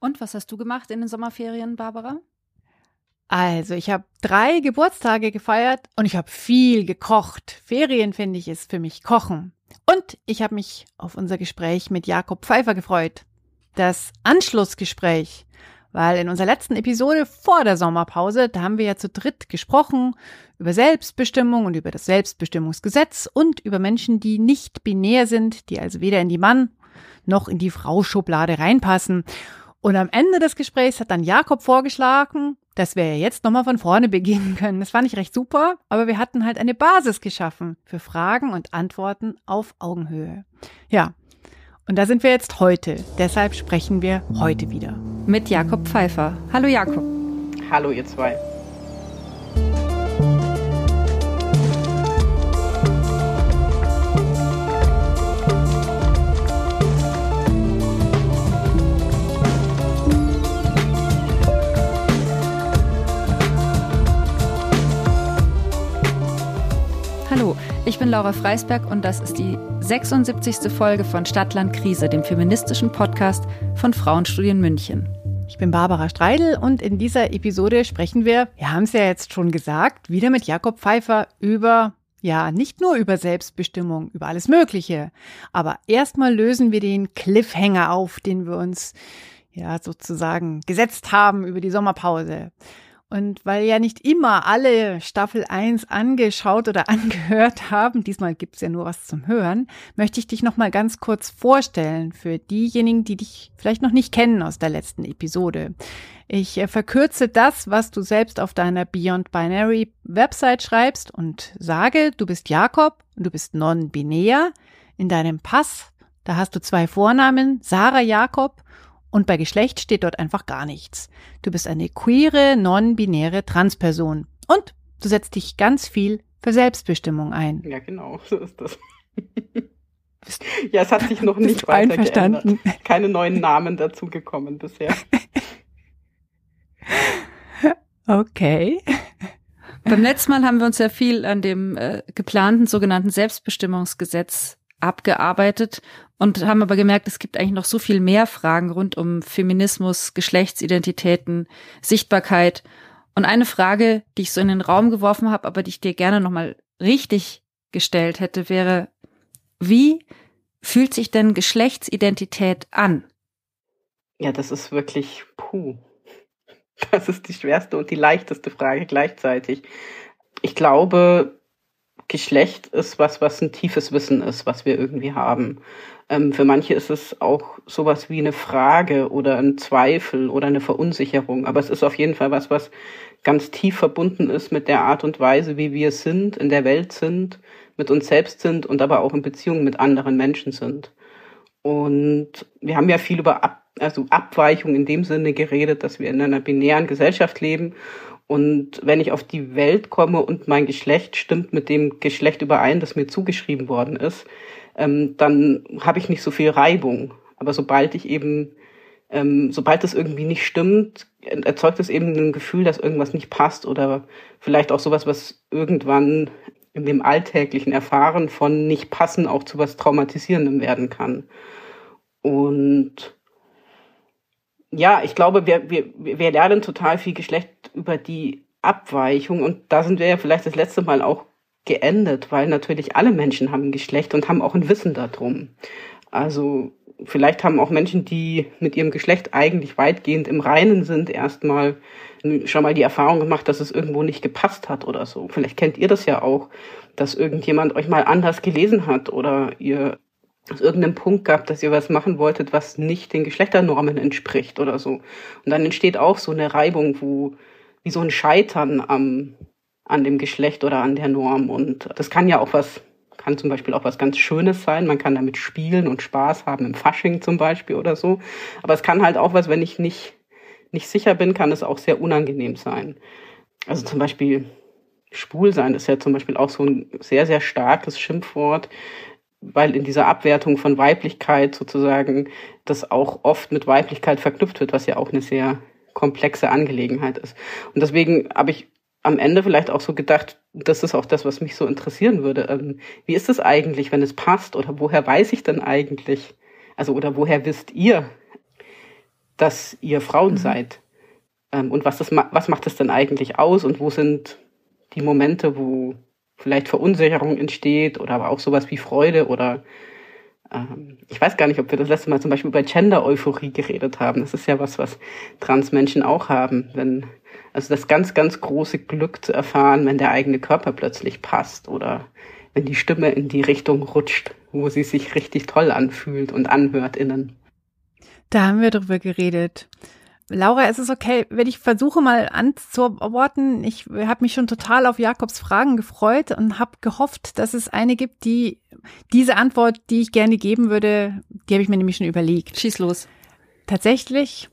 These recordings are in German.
Und was hast du gemacht in den Sommerferien, Barbara? Also, ich habe drei Geburtstage gefeiert und ich habe viel gekocht. Ferien finde ich ist für mich Kochen. Und ich habe mich auf unser Gespräch mit Jakob Pfeiffer gefreut. Das Anschlussgespräch, weil in unserer letzten Episode vor der Sommerpause, da haben wir ja zu dritt gesprochen über Selbstbestimmung und über das Selbstbestimmungsgesetz und über Menschen, die nicht binär sind, die also weder in die Mann noch in die Frau-Schublade reinpassen. Und am Ende des Gesprächs hat dann Jakob vorgeschlagen, dass wir jetzt nochmal von vorne beginnen können. Das fand ich recht super, aber wir hatten halt eine Basis geschaffen für Fragen und Antworten auf Augenhöhe. Ja, und da sind wir jetzt heute. Deshalb sprechen wir heute wieder. Mit Jakob Pfeiffer. Hallo Jakob. Hallo ihr zwei. Ich bin Laura Freisberg und das ist die 76. Folge von Stadtland Krise, dem feministischen Podcast von Frauenstudien München. Ich bin Barbara Streidel und in dieser Episode sprechen wir, wir haben es ja jetzt schon gesagt, wieder mit Jakob Pfeiffer über ja, nicht nur über Selbstbestimmung, über alles Mögliche. Aber erstmal lösen wir den Cliffhanger auf, den wir uns ja sozusagen gesetzt haben über die Sommerpause. Und weil ja nicht immer alle Staffel 1 angeschaut oder angehört haben, diesmal gibt's ja nur was zum Hören, möchte ich dich nochmal ganz kurz vorstellen für diejenigen, die dich vielleicht noch nicht kennen aus der letzten Episode. Ich äh, verkürze das, was du selbst auf deiner Beyond Binary Website schreibst und sage, du bist Jakob und du bist non-binär. In deinem Pass, da hast du zwei Vornamen, Sarah Jakob und bei Geschlecht steht dort einfach gar nichts. Du bist eine queere, non-binäre Transperson. Und du setzt dich ganz viel für Selbstbestimmung ein. Ja, genau, so ist das. ja, es hat sich noch nicht weiter einverstanden? Geändert. Keine neuen Namen dazugekommen bisher. Okay. Beim letzten Mal haben wir uns ja viel an dem äh, geplanten sogenannten Selbstbestimmungsgesetz abgearbeitet und haben aber gemerkt, es gibt eigentlich noch so viel mehr Fragen rund um Feminismus, Geschlechtsidentitäten, Sichtbarkeit. Und eine Frage, die ich so in den Raum geworfen habe, aber die ich dir gerne nochmal richtig gestellt hätte, wäre, wie fühlt sich denn Geschlechtsidentität an? Ja, das ist wirklich puh. Das ist die schwerste und die leichteste Frage gleichzeitig. Ich glaube, Geschlecht ist was, was ein tiefes Wissen ist, was wir irgendwie haben. Ähm, für manche ist es auch sowas wie eine Frage oder ein Zweifel oder eine Verunsicherung. Aber es ist auf jeden Fall was, was ganz tief verbunden ist mit der Art und Weise, wie wir sind, in der Welt sind, mit uns selbst sind und aber auch in Beziehung mit anderen Menschen sind. Und wir haben ja viel über Ab also Abweichung in dem Sinne geredet, dass wir in einer binären Gesellschaft leben und wenn ich auf die Welt komme und mein Geschlecht stimmt mit dem Geschlecht überein, das mir zugeschrieben worden ist, ähm, dann habe ich nicht so viel Reibung. Aber sobald ich eben, ähm, sobald das irgendwie nicht stimmt, erzeugt es eben ein Gefühl, dass irgendwas nicht passt oder vielleicht auch sowas, was irgendwann in dem alltäglichen Erfahren von nicht passen auch zu was Traumatisierendem werden kann. Und ja, ich glaube, wir, wir, wir lernen total viel Geschlecht über die Abweichung und da sind wir ja vielleicht das letzte Mal auch geendet, weil natürlich alle Menschen haben ein Geschlecht und haben auch ein Wissen darum. Also vielleicht haben auch Menschen, die mit ihrem Geschlecht eigentlich weitgehend im Reinen sind, erstmal schon mal die Erfahrung gemacht, dass es irgendwo nicht gepasst hat oder so. Vielleicht kennt ihr das ja auch, dass irgendjemand euch mal anders gelesen hat oder ihr aus irgendeinem Punkt gab, dass ihr was machen wolltet, was nicht den Geschlechternormen entspricht oder so. Und dann entsteht auch so eine Reibung, wo wie so ein Scheitern am, an dem Geschlecht oder an der Norm. Und das kann ja auch was, kann zum Beispiel auch was ganz Schönes sein. Man kann damit spielen und Spaß haben, im Fasching zum Beispiel oder so. Aber es kann halt auch was, wenn ich nicht, nicht sicher bin, kann es auch sehr unangenehm sein. Also zum Beispiel schwul sein ist ja zum Beispiel auch so ein sehr, sehr starkes Schimpfwort weil in dieser Abwertung von Weiblichkeit sozusagen das auch oft mit Weiblichkeit verknüpft wird, was ja auch eine sehr komplexe Angelegenheit ist. Und deswegen habe ich am Ende vielleicht auch so gedacht, das ist auch das, was mich so interessieren würde. Ähm, wie ist es eigentlich, wenn es passt? Oder woher weiß ich denn eigentlich? Also, oder woher wisst ihr, dass ihr Frauen mhm. seid. Ähm, und was, das, was macht das denn eigentlich aus und wo sind die Momente, wo vielleicht Verunsicherung entsteht oder aber auch sowas wie Freude oder ich weiß gar nicht, ob wir das letzte Mal zum Beispiel über Gender-Euphorie geredet haben. Das ist ja was, was Transmenschen auch haben. Wenn, also das ganz, ganz große Glück zu erfahren, wenn der eigene Körper plötzlich passt oder wenn die Stimme in die Richtung rutscht, wo sie sich richtig toll anfühlt und anhört innen. Da haben wir drüber geredet. Laura, ist es okay, wenn ich versuche mal anzuworten? Ich habe mich schon total auf Jakobs Fragen gefreut und habe gehofft, dass es eine gibt, die diese Antwort, die ich gerne geben würde, die habe ich mir nämlich schon überlegt. Schieß los. Tatsächlich,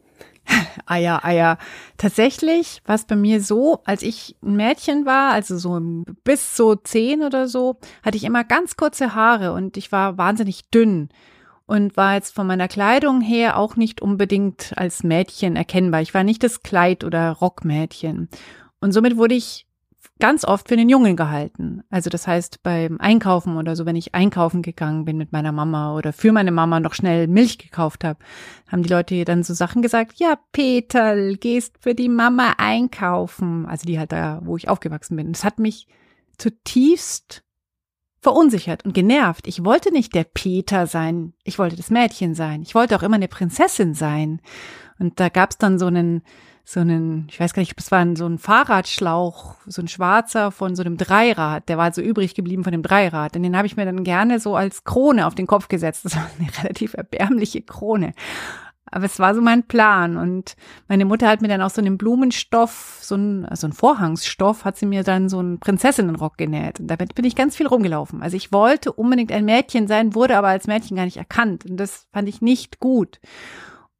Eier, Eier. Tatsächlich war es bei mir so, als ich ein Mädchen war, also so bis so zehn oder so, hatte ich immer ganz kurze Haare und ich war wahnsinnig dünn und war jetzt von meiner Kleidung her auch nicht unbedingt als Mädchen erkennbar. Ich war nicht das Kleid- oder Rockmädchen. Und somit wurde ich ganz oft für einen Jungen gehalten. Also das heißt beim Einkaufen oder so, wenn ich einkaufen gegangen bin mit meiner Mama oder für meine Mama noch schnell Milch gekauft habe, haben die Leute dann so Sachen gesagt, ja, Peter, gehst für die Mama einkaufen. Also die halt da, wo ich aufgewachsen bin. Das hat mich zutiefst verunsichert und genervt. Ich wollte nicht der Peter sein, ich wollte das Mädchen sein. Ich wollte auch immer eine Prinzessin sein. Und da gab's dann so einen, so einen, ich weiß gar nicht, es war so ein Fahrradschlauch, so ein schwarzer von so einem Dreirad, der war so übrig geblieben von dem Dreirad. Und den habe ich mir dann gerne so als Krone auf den Kopf gesetzt. Das war eine relativ erbärmliche Krone. Aber es war so mein Plan. Und meine Mutter hat mir dann auch so einen Blumenstoff, so ein, also ein Vorhangsstoff, hat sie mir dann so einen Prinzessinnenrock genäht. Und damit bin ich ganz viel rumgelaufen. Also ich wollte unbedingt ein Mädchen sein, wurde aber als Mädchen gar nicht erkannt. Und das fand ich nicht gut.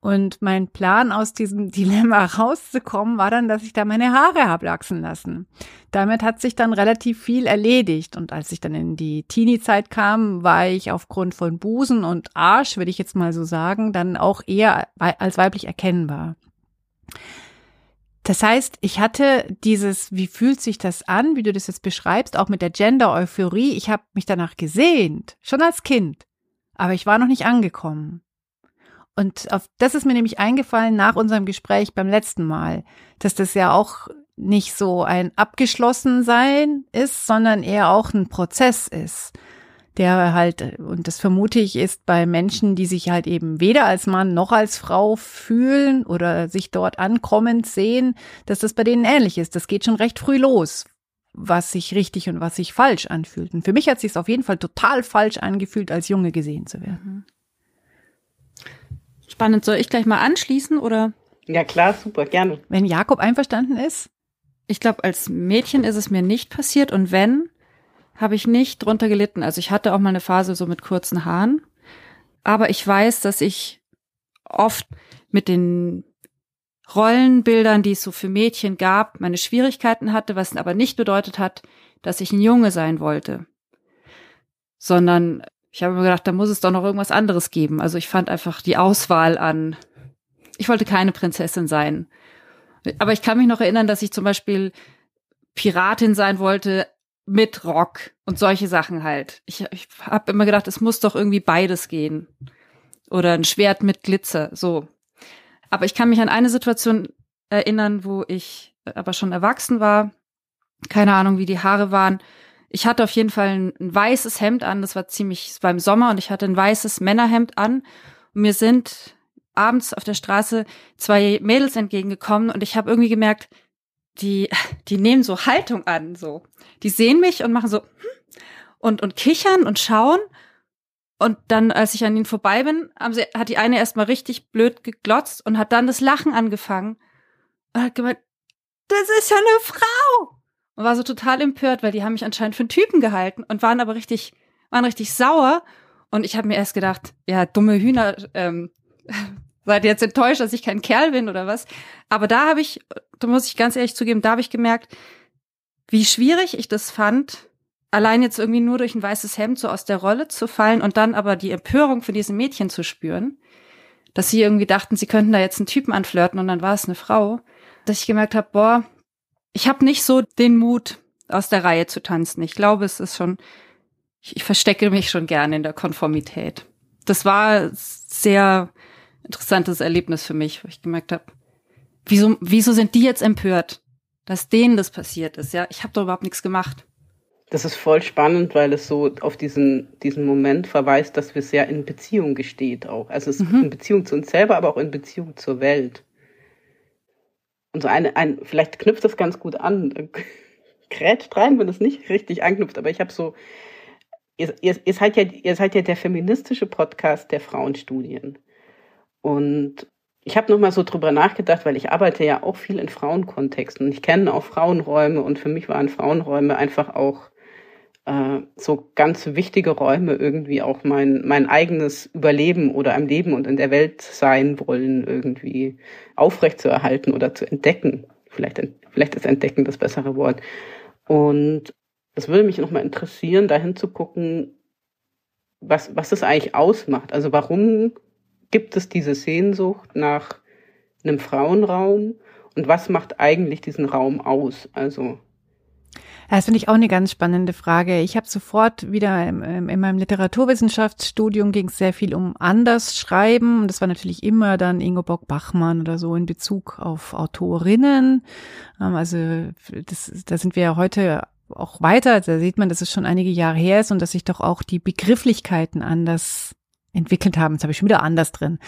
Und mein Plan, aus diesem Dilemma rauszukommen, war dann, dass ich da meine Haare habe wachsen lassen. Damit hat sich dann relativ viel erledigt. Und als ich dann in die Teenie-Zeit kam, war ich aufgrund von Busen und Arsch, würde ich jetzt mal so sagen, dann auch eher als weiblich erkennbar. Das heißt, ich hatte dieses, wie fühlt sich das an, wie du das jetzt beschreibst, auch mit der Gender-Euphorie. Ich habe mich danach gesehnt, schon als Kind, aber ich war noch nicht angekommen. Und auf, das ist mir nämlich eingefallen nach unserem Gespräch beim letzten Mal, dass das ja auch nicht so ein abgeschlossen sein ist, sondern eher auch ein Prozess ist, der halt, und das vermute ich, ist bei Menschen, die sich halt eben weder als Mann noch als Frau fühlen oder sich dort ankommend sehen, dass das bei denen ähnlich ist. Das geht schon recht früh los, was sich richtig und was sich falsch anfühlt. Und für mich hat sich es auf jeden Fall total falsch angefühlt, als Junge gesehen zu werden. Mhm. Spannend. Soll ich gleich mal anschließen oder? Ja, klar, super, gerne. Wenn Jakob einverstanden ist? Ich glaube, als Mädchen ist es mir nicht passiert und wenn, habe ich nicht drunter gelitten. Also ich hatte auch mal eine Phase so mit kurzen Haaren. Aber ich weiß, dass ich oft mit den Rollenbildern, die es so für Mädchen gab, meine Schwierigkeiten hatte, was aber nicht bedeutet hat, dass ich ein Junge sein wollte. Sondern ich habe mir gedacht, da muss es doch noch irgendwas anderes geben. Also ich fand einfach die Auswahl an, ich wollte keine Prinzessin sein. Aber ich kann mich noch erinnern, dass ich zum Beispiel Piratin sein wollte mit Rock und solche Sachen halt. Ich, ich habe immer gedacht, es muss doch irgendwie beides gehen. Oder ein Schwert mit Glitzer, so. Aber ich kann mich an eine Situation erinnern, wo ich aber schon erwachsen war. Keine Ahnung, wie die Haare waren ich hatte auf jeden Fall ein, ein weißes Hemd an, das war ziemlich, es war im Sommer und ich hatte ein weißes Männerhemd an. Und mir sind abends auf der Straße zwei Mädels entgegengekommen und ich habe irgendwie gemerkt, die, die nehmen so Haltung an, so. Die sehen mich und machen so hm, und, und kichern und schauen. Und dann, als ich an ihnen vorbei bin, haben sie, hat die eine erstmal richtig blöd geglotzt und hat dann das Lachen angefangen und hat gemeint, das ist ja eine Frau und war so total empört, weil die haben mich anscheinend für einen Typen gehalten und waren aber richtig, waren richtig sauer. Und ich habe mir erst gedacht, ja, dumme Hühner, ähm, seid ihr jetzt enttäuscht, dass ich kein Kerl bin oder was? Aber da habe ich, da muss ich ganz ehrlich zugeben, da habe ich gemerkt, wie schwierig ich das fand, allein jetzt irgendwie nur durch ein weißes Hemd so aus der Rolle zu fallen und dann aber die Empörung für diesen Mädchen zu spüren, dass sie irgendwie dachten, sie könnten da jetzt einen Typen anflirten und dann war es eine Frau, dass ich gemerkt habe, boah, ich habe nicht so den Mut, aus der Reihe zu tanzen. Ich glaube, es ist schon, ich, ich verstecke mich schon gerne in der Konformität. Das war sehr interessantes Erlebnis für mich, wo ich gemerkt habe, wieso, wieso sind die jetzt empört, dass denen das passiert ist? Ja, ich habe doch überhaupt nichts gemacht. Das ist voll spannend, weil es so auf diesen, diesen Moment verweist, dass wir sehr in Beziehung gesteht auch. Also es ist mhm. in Beziehung zu uns selber, aber auch in Beziehung zur Welt. Und so eine, ein, vielleicht knüpft das ganz gut an. Krätscht rein, wenn es nicht richtig anknüpft, aber ich habe so, ihr, ihr, ihr, seid ja, ihr seid ja der feministische Podcast der Frauenstudien. Und ich habe nochmal so drüber nachgedacht, weil ich arbeite ja auch viel in Frauenkontexten ich kenne auch Frauenräume und für mich waren Frauenräume einfach auch äh, so ganz wichtige Räume irgendwie auch mein, mein eigenes Überleben oder am Leben und in der Welt sein wollen irgendwie aufrechtzuerhalten oder zu entdecken. Vielleicht, vielleicht ist entdecken das bessere Wort. Und es würde mich nochmal interessieren, dahin zu gucken, was, was das eigentlich ausmacht. Also warum gibt es diese Sehnsucht nach einem Frauenraum und was macht eigentlich diesen Raum aus? Also das finde ich auch eine ganz spannende Frage. Ich habe sofort wieder in, in meinem Literaturwissenschaftsstudium ging es sehr viel um Andersschreiben. Und das war natürlich immer dann Ingo Bock-Bachmann oder so in Bezug auf Autorinnen. Ähm, also das, da sind wir ja heute auch weiter. Da sieht man, dass es schon einige Jahre her ist und dass sich doch auch die Begrifflichkeiten anders entwickelt haben. Jetzt habe ich schon wieder anders drin.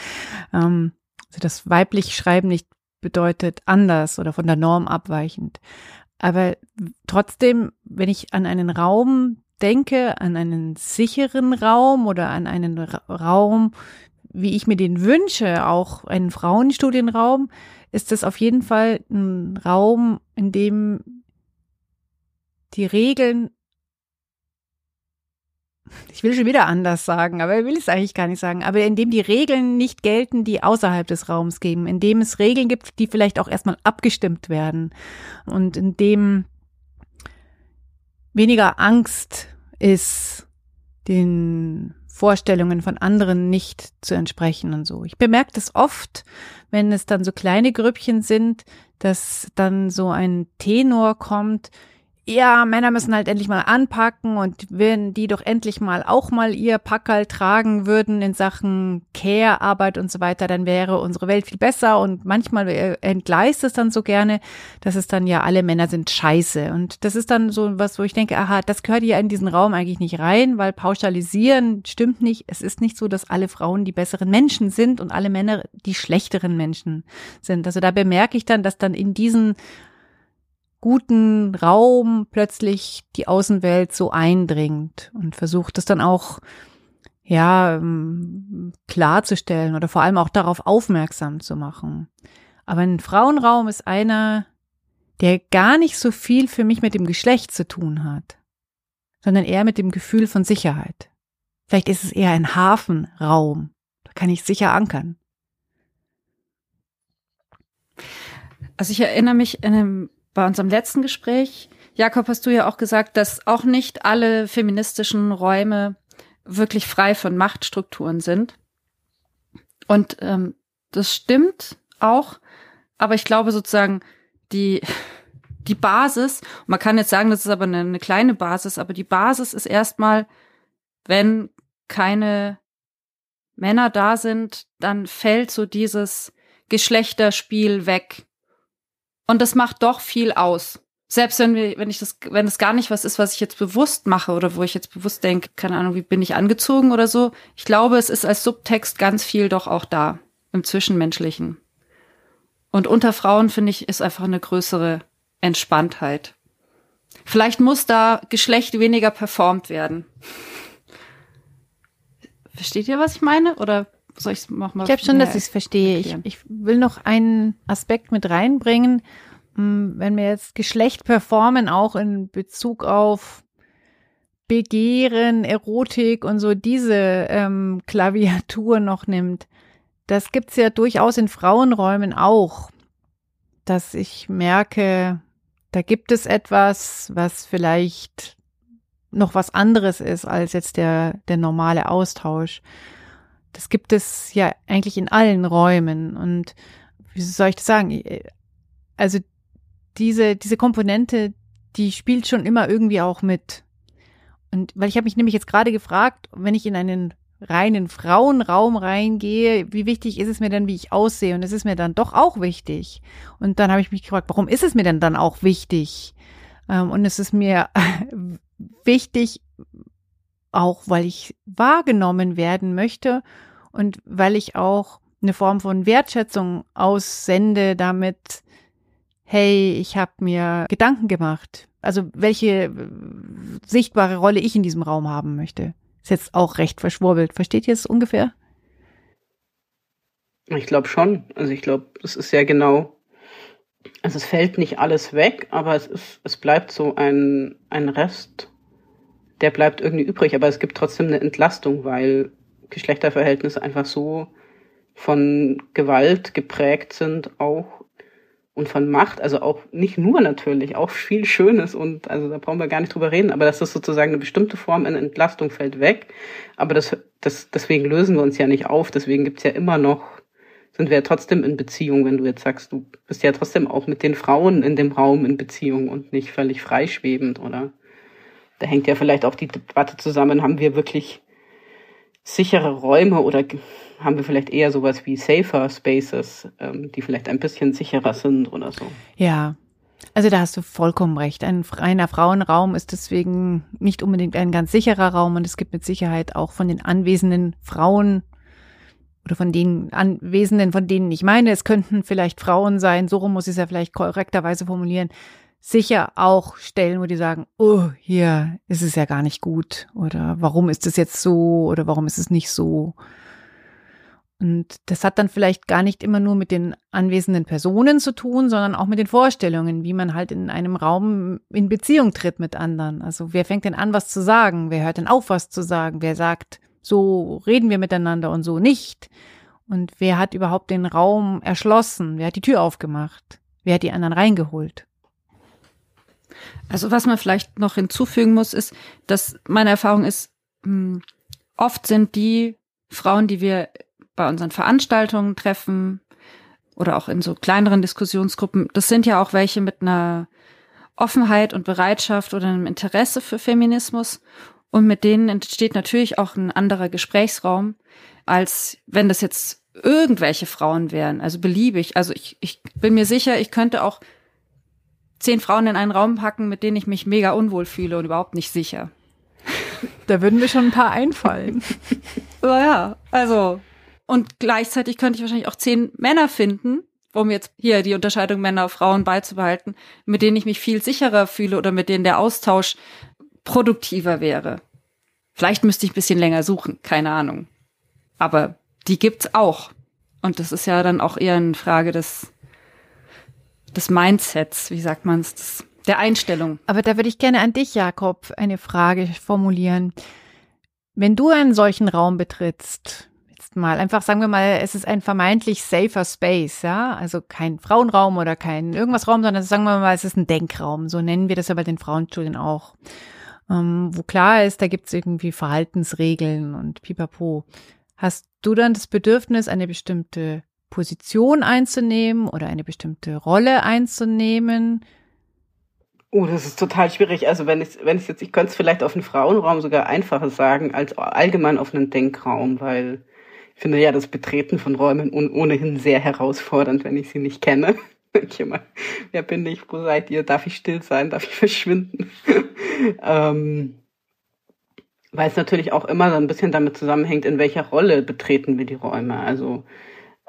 Ähm, also das weiblich Schreiben nicht bedeutet anders oder von der Norm abweichend. Aber trotzdem, wenn ich an einen Raum denke, an einen sicheren Raum oder an einen Raum, wie ich mir den wünsche, auch einen Frauenstudienraum, ist das auf jeden Fall ein Raum, in dem die Regeln ich will schon wieder anders sagen, aber ich will es eigentlich gar nicht sagen, aber in dem die Regeln nicht gelten, die außerhalb des Raums geben, in dem es Regeln gibt, die vielleicht auch erstmal abgestimmt werden und in dem weniger Angst ist, den Vorstellungen von anderen nicht zu entsprechen und so. Ich bemerke das oft, wenn es dann so kleine Grüppchen sind, dass dann so ein Tenor kommt, ja, Männer müssen halt endlich mal anpacken und wenn die doch endlich mal auch mal ihr Packerl tragen würden in Sachen Care-Arbeit und so weiter, dann wäre unsere Welt viel besser und manchmal entgleist es dann so gerne, dass es dann ja alle Männer sind scheiße und das ist dann so was, wo ich denke, aha, das gehört ja in diesen Raum eigentlich nicht rein, weil pauschalisieren stimmt nicht. Es ist nicht so, dass alle Frauen die besseren Menschen sind und alle Männer die schlechteren Menschen sind. Also da bemerke ich dann, dass dann in diesen guten Raum plötzlich die Außenwelt so eindringt und versucht es dann auch ja ähm, klarzustellen oder vor allem auch darauf aufmerksam zu machen. Aber ein Frauenraum ist einer, der gar nicht so viel für mich mit dem Geschlecht zu tun hat, sondern eher mit dem Gefühl von Sicherheit. Vielleicht ist es eher ein Hafenraum. Da kann ich sicher ankern. Also ich erinnere mich in einem bei unserem letzten Gespräch, Jakob, hast du ja auch gesagt, dass auch nicht alle feministischen Räume wirklich frei von Machtstrukturen sind. Und ähm, das stimmt auch, aber ich glaube sozusagen, die, die Basis, man kann jetzt sagen, das ist aber eine, eine kleine Basis, aber die Basis ist erstmal, wenn keine Männer da sind, dann fällt so dieses Geschlechterspiel weg. Und das macht doch viel aus. Selbst wenn wir, wenn ich das, wenn es gar nicht was ist, was ich jetzt bewusst mache oder wo ich jetzt bewusst denke, keine Ahnung, wie bin ich angezogen oder so. Ich glaube, es ist als Subtext ganz viel doch auch da im Zwischenmenschlichen. Und unter Frauen finde ich ist einfach eine größere Entspanntheit. Vielleicht muss da Geschlecht weniger performt werden. Versteht ihr, was ich meine? Oder soll ich es nochmal? Ich glaube schon, dass ich es verstehe. Ich, ich will noch einen Aspekt mit reinbringen. Hm, wenn wir jetzt Geschlecht performen, auch in Bezug auf Begehren, Erotik und so diese ähm, Klaviatur noch nimmt, das gibt's ja durchaus in Frauenräumen auch, dass ich merke, da gibt es etwas, was vielleicht noch was anderes ist als jetzt der, der normale Austausch. Das gibt es ja eigentlich in allen Räumen. Und wie soll ich das sagen? Also diese, diese Komponente, die spielt schon immer irgendwie auch mit. Und weil ich habe mich nämlich jetzt gerade gefragt, wenn ich in einen reinen Frauenraum reingehe, wie wichtig ist es mir denn, wie ich aussehe? Und es ist mir dann doch auch wichtig. Und dann habe ich mich gefragt, warum ist es mir denn dann auch wichtig? Ähm, und es ist mir wichtig, auch weil ich wahrgenommen werden möchte und weil ich auch eine Form von Wertschätzung aussende damit, hey, ich habe mir Gedanken gemacht. Also welche sichtbare Rolle ich in diesem Raum haben möchte. Ist jetzt auch recht verschwurbelt. Versteht ihr es ungefähr? Ich glaube schon. Also ich glaube, es ist ja genau, also es fällt nicht alles weg, aber es ist, es bleibt so ein, ein Rest, der bleibt irgendwie übrig, aber es gibt trotzdem eine Entlastung, weil Geschlechterverhältnisse einfach so von Gewalt geprägt sind auch und von Macht, also auch nicht nur natürlich, auch viel Schönes und also da brauchen wir gar nicht drüber reden, aber das ist sozusagen eine bestimmte Form in Entlastung fällt weg, aber das, das deswegen lösen wir uns ja nicht auf, deswegen gibt's ja immer noch, sind wir ja trotzdem in Beziehung, wenn du jetzt sagst, du bist ja trotzdem auch mit den Frauen in dem Raum in Beziehung und nicht völlig freischwebend, oder? Da hängt ja vielleicht auch die Debatte zusammen, haben wir wirklich sichere Räume oder haben wir vielleicht eher sowas wie Safer Spaces, ähm, die vielleicht ein bisschen sicherer sind oder so. Ja, also da hast du vollkommen recht. Ein reiner Frauenraum ist deswegen nicht unbedingt ein ganz sicherer Raum und es gibt mit Sicherheit auch von den anwesenden Frauen oder von den Anwesenden, von denen ich meine, es könnten vielleicht Frauen sein, so rum muss ich es ja vielleicht korrekterweise formulieren, sicher auch Stellen, wo die sagen, oh, hier ist es ja gar nicht gut oder warum ist es jetzt so oder warum ist es nicht so. Und das hat dann vielleicht gar nicht immer nur mit den anwesenden Personen zu tun, sondern auch mit den Vorstellungen, wie man halt in einem Raum in Beziehung tritt mit anderen. Also wer fängt denn an, was zu sagen? Wer hört denn auf, was zu sagen? Wer sagt, so reden wir miteinander und so nicht? Und wer hat überhaupt den Raum erschlossen? Wer hat die Tür aufgemacht? Wer hat die anderen reingeholt? Also was man vielleicht noch hinzufügen muss, ist, dass meine Erfahrung ist, hm, oft sind die Frauen, die wir bei unseren Veranstaltungen treffen oder auch in so kleineren Diskussionsgruppen, das sind ja auch welche mit einer Offenheit und Bereitschaft oder einem Interesse für Feminismus. Und mit denen entsteht natürlich auch ein anderer Gesprächsraum, als wenn das jetzt irgendwelche Frauen wären, also beliebig. Also ich, ich bin mir sicher, ich könnte auch zehn Frauen in einen Raum packen, mit denen ich mich mega unwohl fühle und überhaupt nicht sicher. Da würden mir schon ein paar einfallen. ja, also und gleichzeitig könnte ich wahrscheinlich auch zehn Männer finden, um jetzt hier die Unterscheidung Männer-Frauen beizubehalten, mit denen ich mich viel sicherer fühle oder mit denen der Austausch produktiver wäre. Vielleicht müsste ich ein bisschen länger suchen, keine Ahnung. Aber die gibt's auch. Und das ist ja dann auch eher eine Frage des, des Mindsets, wie sagt man es, der Einstellung. Aber da würde ich gerne an dich, Jakob, eine Frage formulieren. Wenn du einen solchen Raum betrittst, jetzt mal einfach sagen wir mal, es ist ein vermeintlich safer Space, ja, also kein Frauenraum oder kein irgendwas Raum, sondern sagen wir mal, es ist ein Denkraum, so nennen wir das ja bei den Frauenstudien auch, ähm, wo klar ist, da gibt's irgendwie Verhaltensregeln und pipapo. Hast du dann das Bedürfnis, eine bestimmte Position einzunehmen oder eine bestimmte Rolle einzunehmen? Oh, das ist total schwierig. Also wenn ich, wenn ich jetzt, ich könnte es vielleicht auf einen Frauenraum sogar einfacher sagen als allgemein auf einen Denkraum, weil ich finde ja das Betreten von Räumen ohnehin sehr herausfordernd, wenn ich sie nicht kenne. Ich immer, wer bin ich, wo seid ihr, darf ich still sein, darf ich verschwinden? ähm, weil es natürlich auch immer so ein bisschen damit zusammenhängt, in welcher Rolle betreten wir die Räume. Also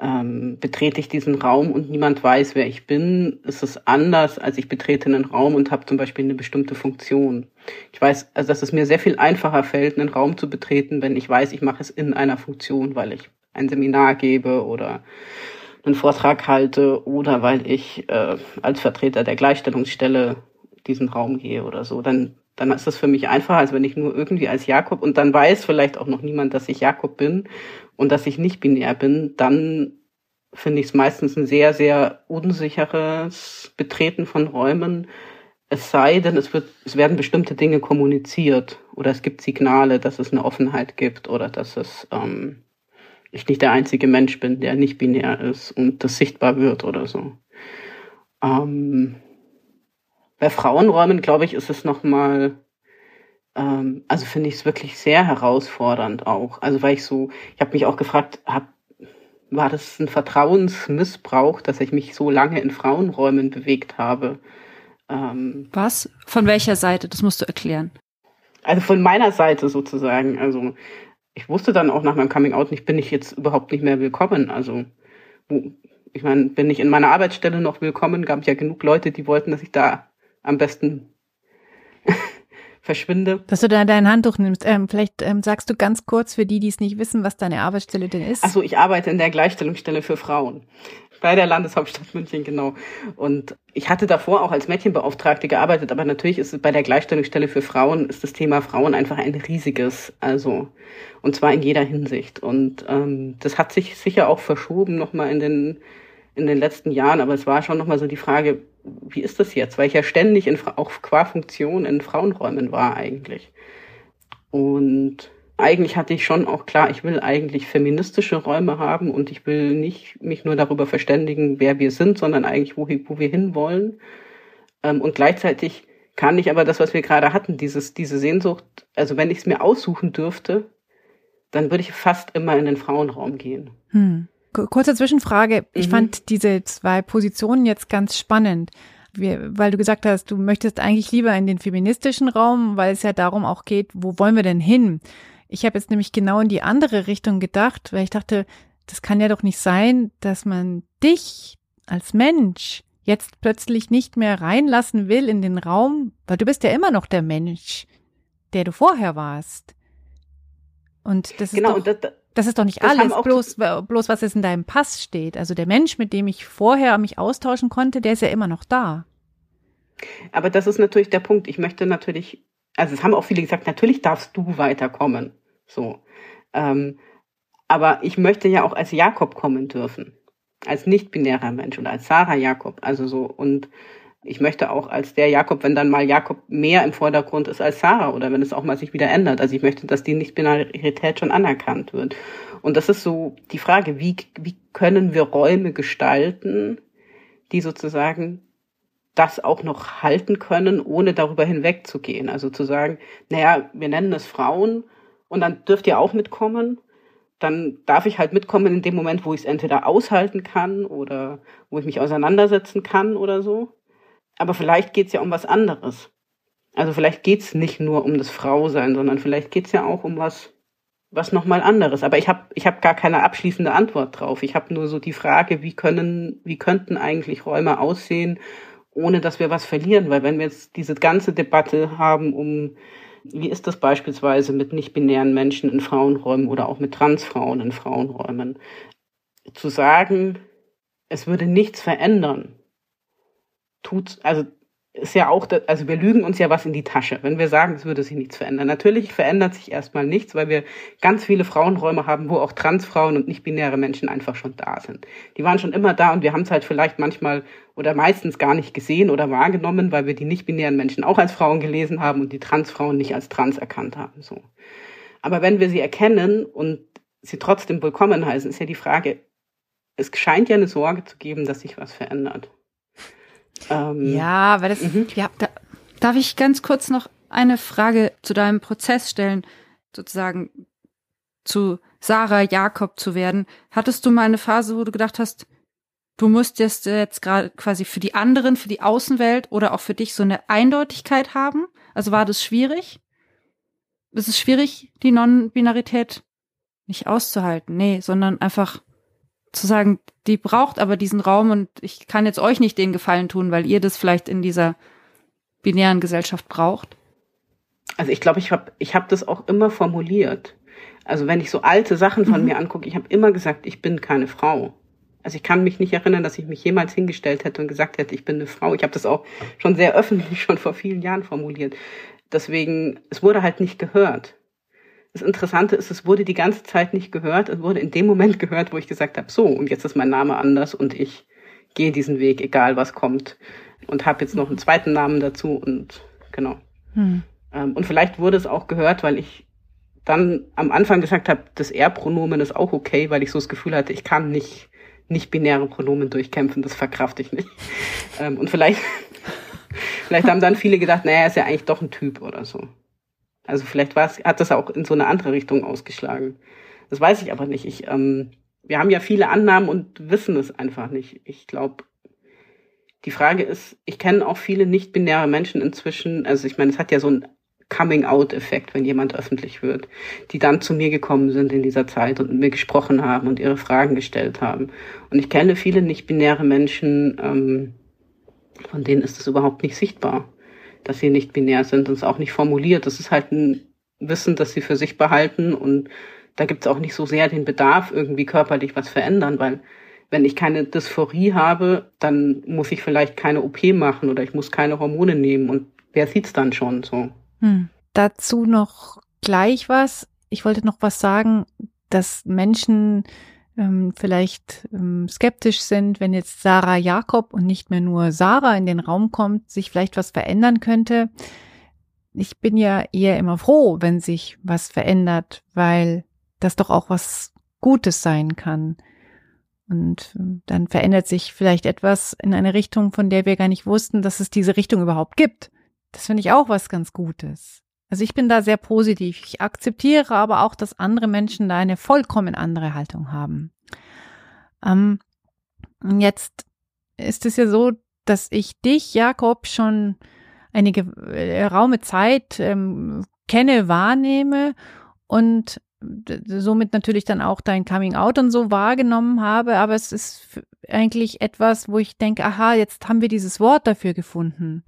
ähm, betrete ich diesen Raum und niemand weiß, wer ich bin, ist es anders, als ich betrete einen Raum und habe zum Beispiel eine bestimmte Funktion. Ich weiß, also dass es mir sehr viel einfacher fällt, einen Raum zu betreten, wenn ich weiß, ich mache es in einer Funktion, weil ich ein Seminar gebe oder einen Vortrag halte oder weil ich äh, als Vertreter der Gleichstellungsstelle diesen Raum gehe oder so. Dann, dann ist es für mich einfacher, als wenn ich nur irgendwie als Jakob und dann weiß vielleicht auch noch niemand, dass ich Jakob bin und dass ich nicht binär bin, dann finde ich es meistens ein sehr, sehr unsicheres Betreten von Räumen. Es sei denn, es, wird, es werden bestimmte Dinge kommuniziert oder es gibt Signale, dass es eine Offenheit gibt oder dass es ähm, ich nicht der einzige Mensch bin, der nicht binär ist und das sichtbar wird oder so. Ähm, bei Frauenräumen, glaube ich, ist es nochmal Ähm, also finde ich es wirklich sehr herausfordernd auch. Also weil ich so, ich habe mich auch gefragt, hab, war das ein Vertrauensmissbrauch, dass ich mich so lange in Frauenräumen bewegt habe? Ähm, Was? Von welcher Seite? Das musst du erklären. Also von meiner Seite sozusagen. Also ich wusste dann auch nach meinem Coming Out nicht, bin ich jetzt überhaupt nicht mehr willkommen. Also ich meine, bin ich in meiner Arbeitsstelle noch willkommen? Gab ja genug Leute, die wollten, dass ich da am besten verschwinde. Dass du da dein Handtuch nimmst. Ähm, vielleicht ähm, sagst du ganz kurz für die, die es nicht wissen, was deine Arbeitsstelle denn ist. Achso, ich arbeite in der Gleichstellungsstelle für Frauen. Bei der Landeshauptstadt München, genau. Und ich hatte davor auch als Mädchenbeauftragte gearbeitet, aber natürlich ist es bei der Gleichstellungsstelle für Frauen ist das Thema Frauen einfach ein riesiges, also und zwar in jeder Hinsicht. Und ähm, das hat sich sicher auch verschoben nochmal in den in den letzten Jahren, aber es war schon nochmal so die Frage, wie ist das jetzt? Weil ich ja ständig in, auch qua Funktion in Frauenräumen war eigentlich. Und eigentlich hatte ich schon auch klar, ich will eigentlich feministische Räume haben und ich will nicht mich nur darüber verständigen, wer wir sind, sondern eigentlich, wo, wo wir hinwollen. Ähm, und gleichzeitig kann ich aber das, was wir gerade hatten, dieses, diese Sehnsucht, also wenn ich es mir aussuchen dürfte, dann würde ich fast immer in den Frauenraum gehen. Hm. Kurze Zwischenfrage. Ich mhm. fand diese zwei Positionen jetzt ganz spannend. Wir, weil du gesagt hast, du möchtest eigentlich lieber in den feministischen Raum, weil es ja darum auch geht, wo wollen wir denn hin? Ich habe jetzt nämlich genau in die andere Richtung gedacht, weil ich dachte, das kann ja doch nicht sein, dass man dich als Mensch jetzt plötzlich nicht mehr reinlassen will in den Raum, weil du bist ja immer noch der Mensch, der du vorher warst. Und das ist genau, doch, das, das ist doch nicht das alles, bloß, bloß was es in deinem Pass steht. Also der Mensch, mit dem ich vorher mich austauschen konnte, der ist ja immer noch da. Aber das ist natürlich der Punkt. Ich möchte natürlich, also es haben auch viele gesagt, natürlich darfst du weiterkommen. So. Ähm, aber ich möchte ja auch als Jakob kommen dürfen. Als nicht-binärer Mensch oder als Sarah Jakob. Also so. Und ich möchte auch als der Jakob, wenn dann mal Jakob mehr im Vordergrund ist als Sarah oder wenn es auch mal sich wieder ändert. Also ich möchte, dass die Nicht-Binarität schon anerkannt wird. Und das ist so die Frage, wie, wie können wir Räume gestalten, die sozusagen das auch noch halten können, ohne darüber hinwegzugehen. Also zu sagen, naja, wir nennen es Frauen und dann dürft ihr auch mitkommen. Dann darf ich halt mitkommen in dem Moment, wo ich es entweder aushalten kann oder wo ich mich auseinandersetzen kann oder so. Aber vielleicht geht es ja um was anderes. Also vielleicht geht es nicht nur um das Frausein, sondern vielleicht geht es ja auch um was, was nochmal anderes. Aber ich habe ich hab gar keine abschließende Antwort drauf. Ich habe nur so die Frage, wie können, wie könnten eigentlich Räume aussehen, ohne dass wir was verlieren? Weil wenn wir jetzt diese ganze Debatte haben um, wie ist das beispielsweise mit nicht-binären Menschen in Frauenräumen oder auch mit Transfrauen in Frauenräumen, zu sagen, es würde nichts verändern, tut, also ist ja auch, also wir lügen uns ja was in die Tasche, wenn wir sagen, es würde sich nichts verändern. Natürlich verändert sich erstmal nichts, weil wir ganz viele Frauenräume haben, wo auch Transfrauen und nicht-binäre Menschen einfach schon da sind. Die waren schon immer da und wir haben es halt vielleicht manchmal oder meistens gar nicht gesehen oder wahrgenommen, weil wir die nicht-binären Menschen auch als Frauen gelesen haben und die Transfrauen nicht als trans erkannt haben, so. Aber wenn wir sie erkennen und sie trotzdem willkommen heißen, ist ja die Frage, es scheint ja eine Sorge zu geben, dass sich was verändert. Ähm, ja, weil das, mhm. ja, da, darf ich ganz kurz noch eine Frage zu deinem Prozess stellen, sozusagen zu Sarah Jakob zu werden. Hattest du mal eine Phase, wo du gedacht hast, du musst jetzt, jetzt gerade quasi für die anderen, für die Außenwelt oder auch für dich so eine Eindeutigkeit haben? Also war das schwierig? Ist es schwierig, die Non-Binarität nicht auszuhalten? Nee, sondern einfach zu sagen, die braucht aber diesen Raum und ich kann jetzt euch nicht den Gefallen tun, weil ihr das vielleicht in dieser binären Gesellschaft braucht? Also ich glaube, ich habe ich hab das auch immer formuliert. Also wenn ich so alte Sachen von mhm. mir angucke, ich habe immer gesagt, ich bin keine Frau. Also ich kann mich nicht erinnern, dass ich mich jemals hingestellt hätte und gesagt hätte, ich bin eine Frau. Ich habe das auch schon sehr öffentlich, schon vor vielen Jahren formuliert. Deswegen, es wurde halt nicht gehört. Das Interessante ist, es wurde die ganze Zeit nicht gehört. Es wurde in dem Moment gehört, wo ich gesagt habe, so, und jetzt ist mein Name anders und ich gehe diesen Weg, egal was kommt. Und habe jetzt noch einen zweiten Namen dazu und genau. Hm. Ähm, und vielleicht wurde es auch gehört, weil ich dann am Anfang gesagt habe, das R-Pronomen ist auch okay, weil ich so das Gefühl hatte, ich kann nicht nicht binäre Pronomen durchkämpfen, das verkrafte ich nicht. Ähm, und vielleicht, vielleicht haben dann viele gedacht, naja, ist ja eigentlich doch ein Typ oder so. Also vielleicht war es, hat das auch in so eine andere Richtung ausgeschlagen. Das weiß ich aber nicht. Ich, ähm, wir haben ja viele Annahmen und wissen es einfach nicht. Ich glaube, die Frage ist, ich kenne auch viele nicht-binäre Menschen inzwischen, also ich meine, es hat ja so einen Coming-out-Effekt, wenn jemand öffentlich wird, die dann zu mir gekommen sind in dieser Zeit und mit mir gesprochen haben und ihre Fragen gestellt haben. Und ich kenne viele nicht-binäre Menschen, ähm, von denen ist es überhaupt nicht sichtbar, dass sie nicht binär sind und es auch nicht formuliert. Das ist halt ein Wissen, das sie für sich behalten und da gibt es auch nicht so sehr den Bedarf, irgendwie körperlich was verändern, weil wenn ich keine Dysphorie habe, dann muss ich vielleicht keine OP machen oder ich muss keine Hormone nehmen und wer sieht's dann schon so? Hm. Dazu noch gleich was. Ich wollte noch was sagen, dass Menschen ähm, vielleicht ähm, skeptisch sind, wenn jetzt Sarah Jakob und nicht mehr nur Sarah in den Raum kommt, sich vielleicht was verändern könnte. Ich bin ja eher immer froh, wenn sich was verändert, weil das doch auch was Gutes sein kann. Und äh, dann verändert sich vielleicht etwas in eine Richtung, von der wir gar nicht wussten, dass es diese Richtung überhaupt gibt. Das finde ich auch was ganz Gutes. Also ich bin da sehr positiv. Ich akzeptiere aber auch, dass andere Menschen da eine vollkommen andere Haltung haben. Ähm, jetzt ist es ja so, dass ich dich, Jakob, schon einige äh, raume Zeit ähm, kenne, wahrnehme und somit natürlich dann auch dein Coming Out und so wahrgenommen habe, aber es ist eigentlich etwas, wo ich denke, aha, jetzt haben wir dieses Wort dafür gefunden.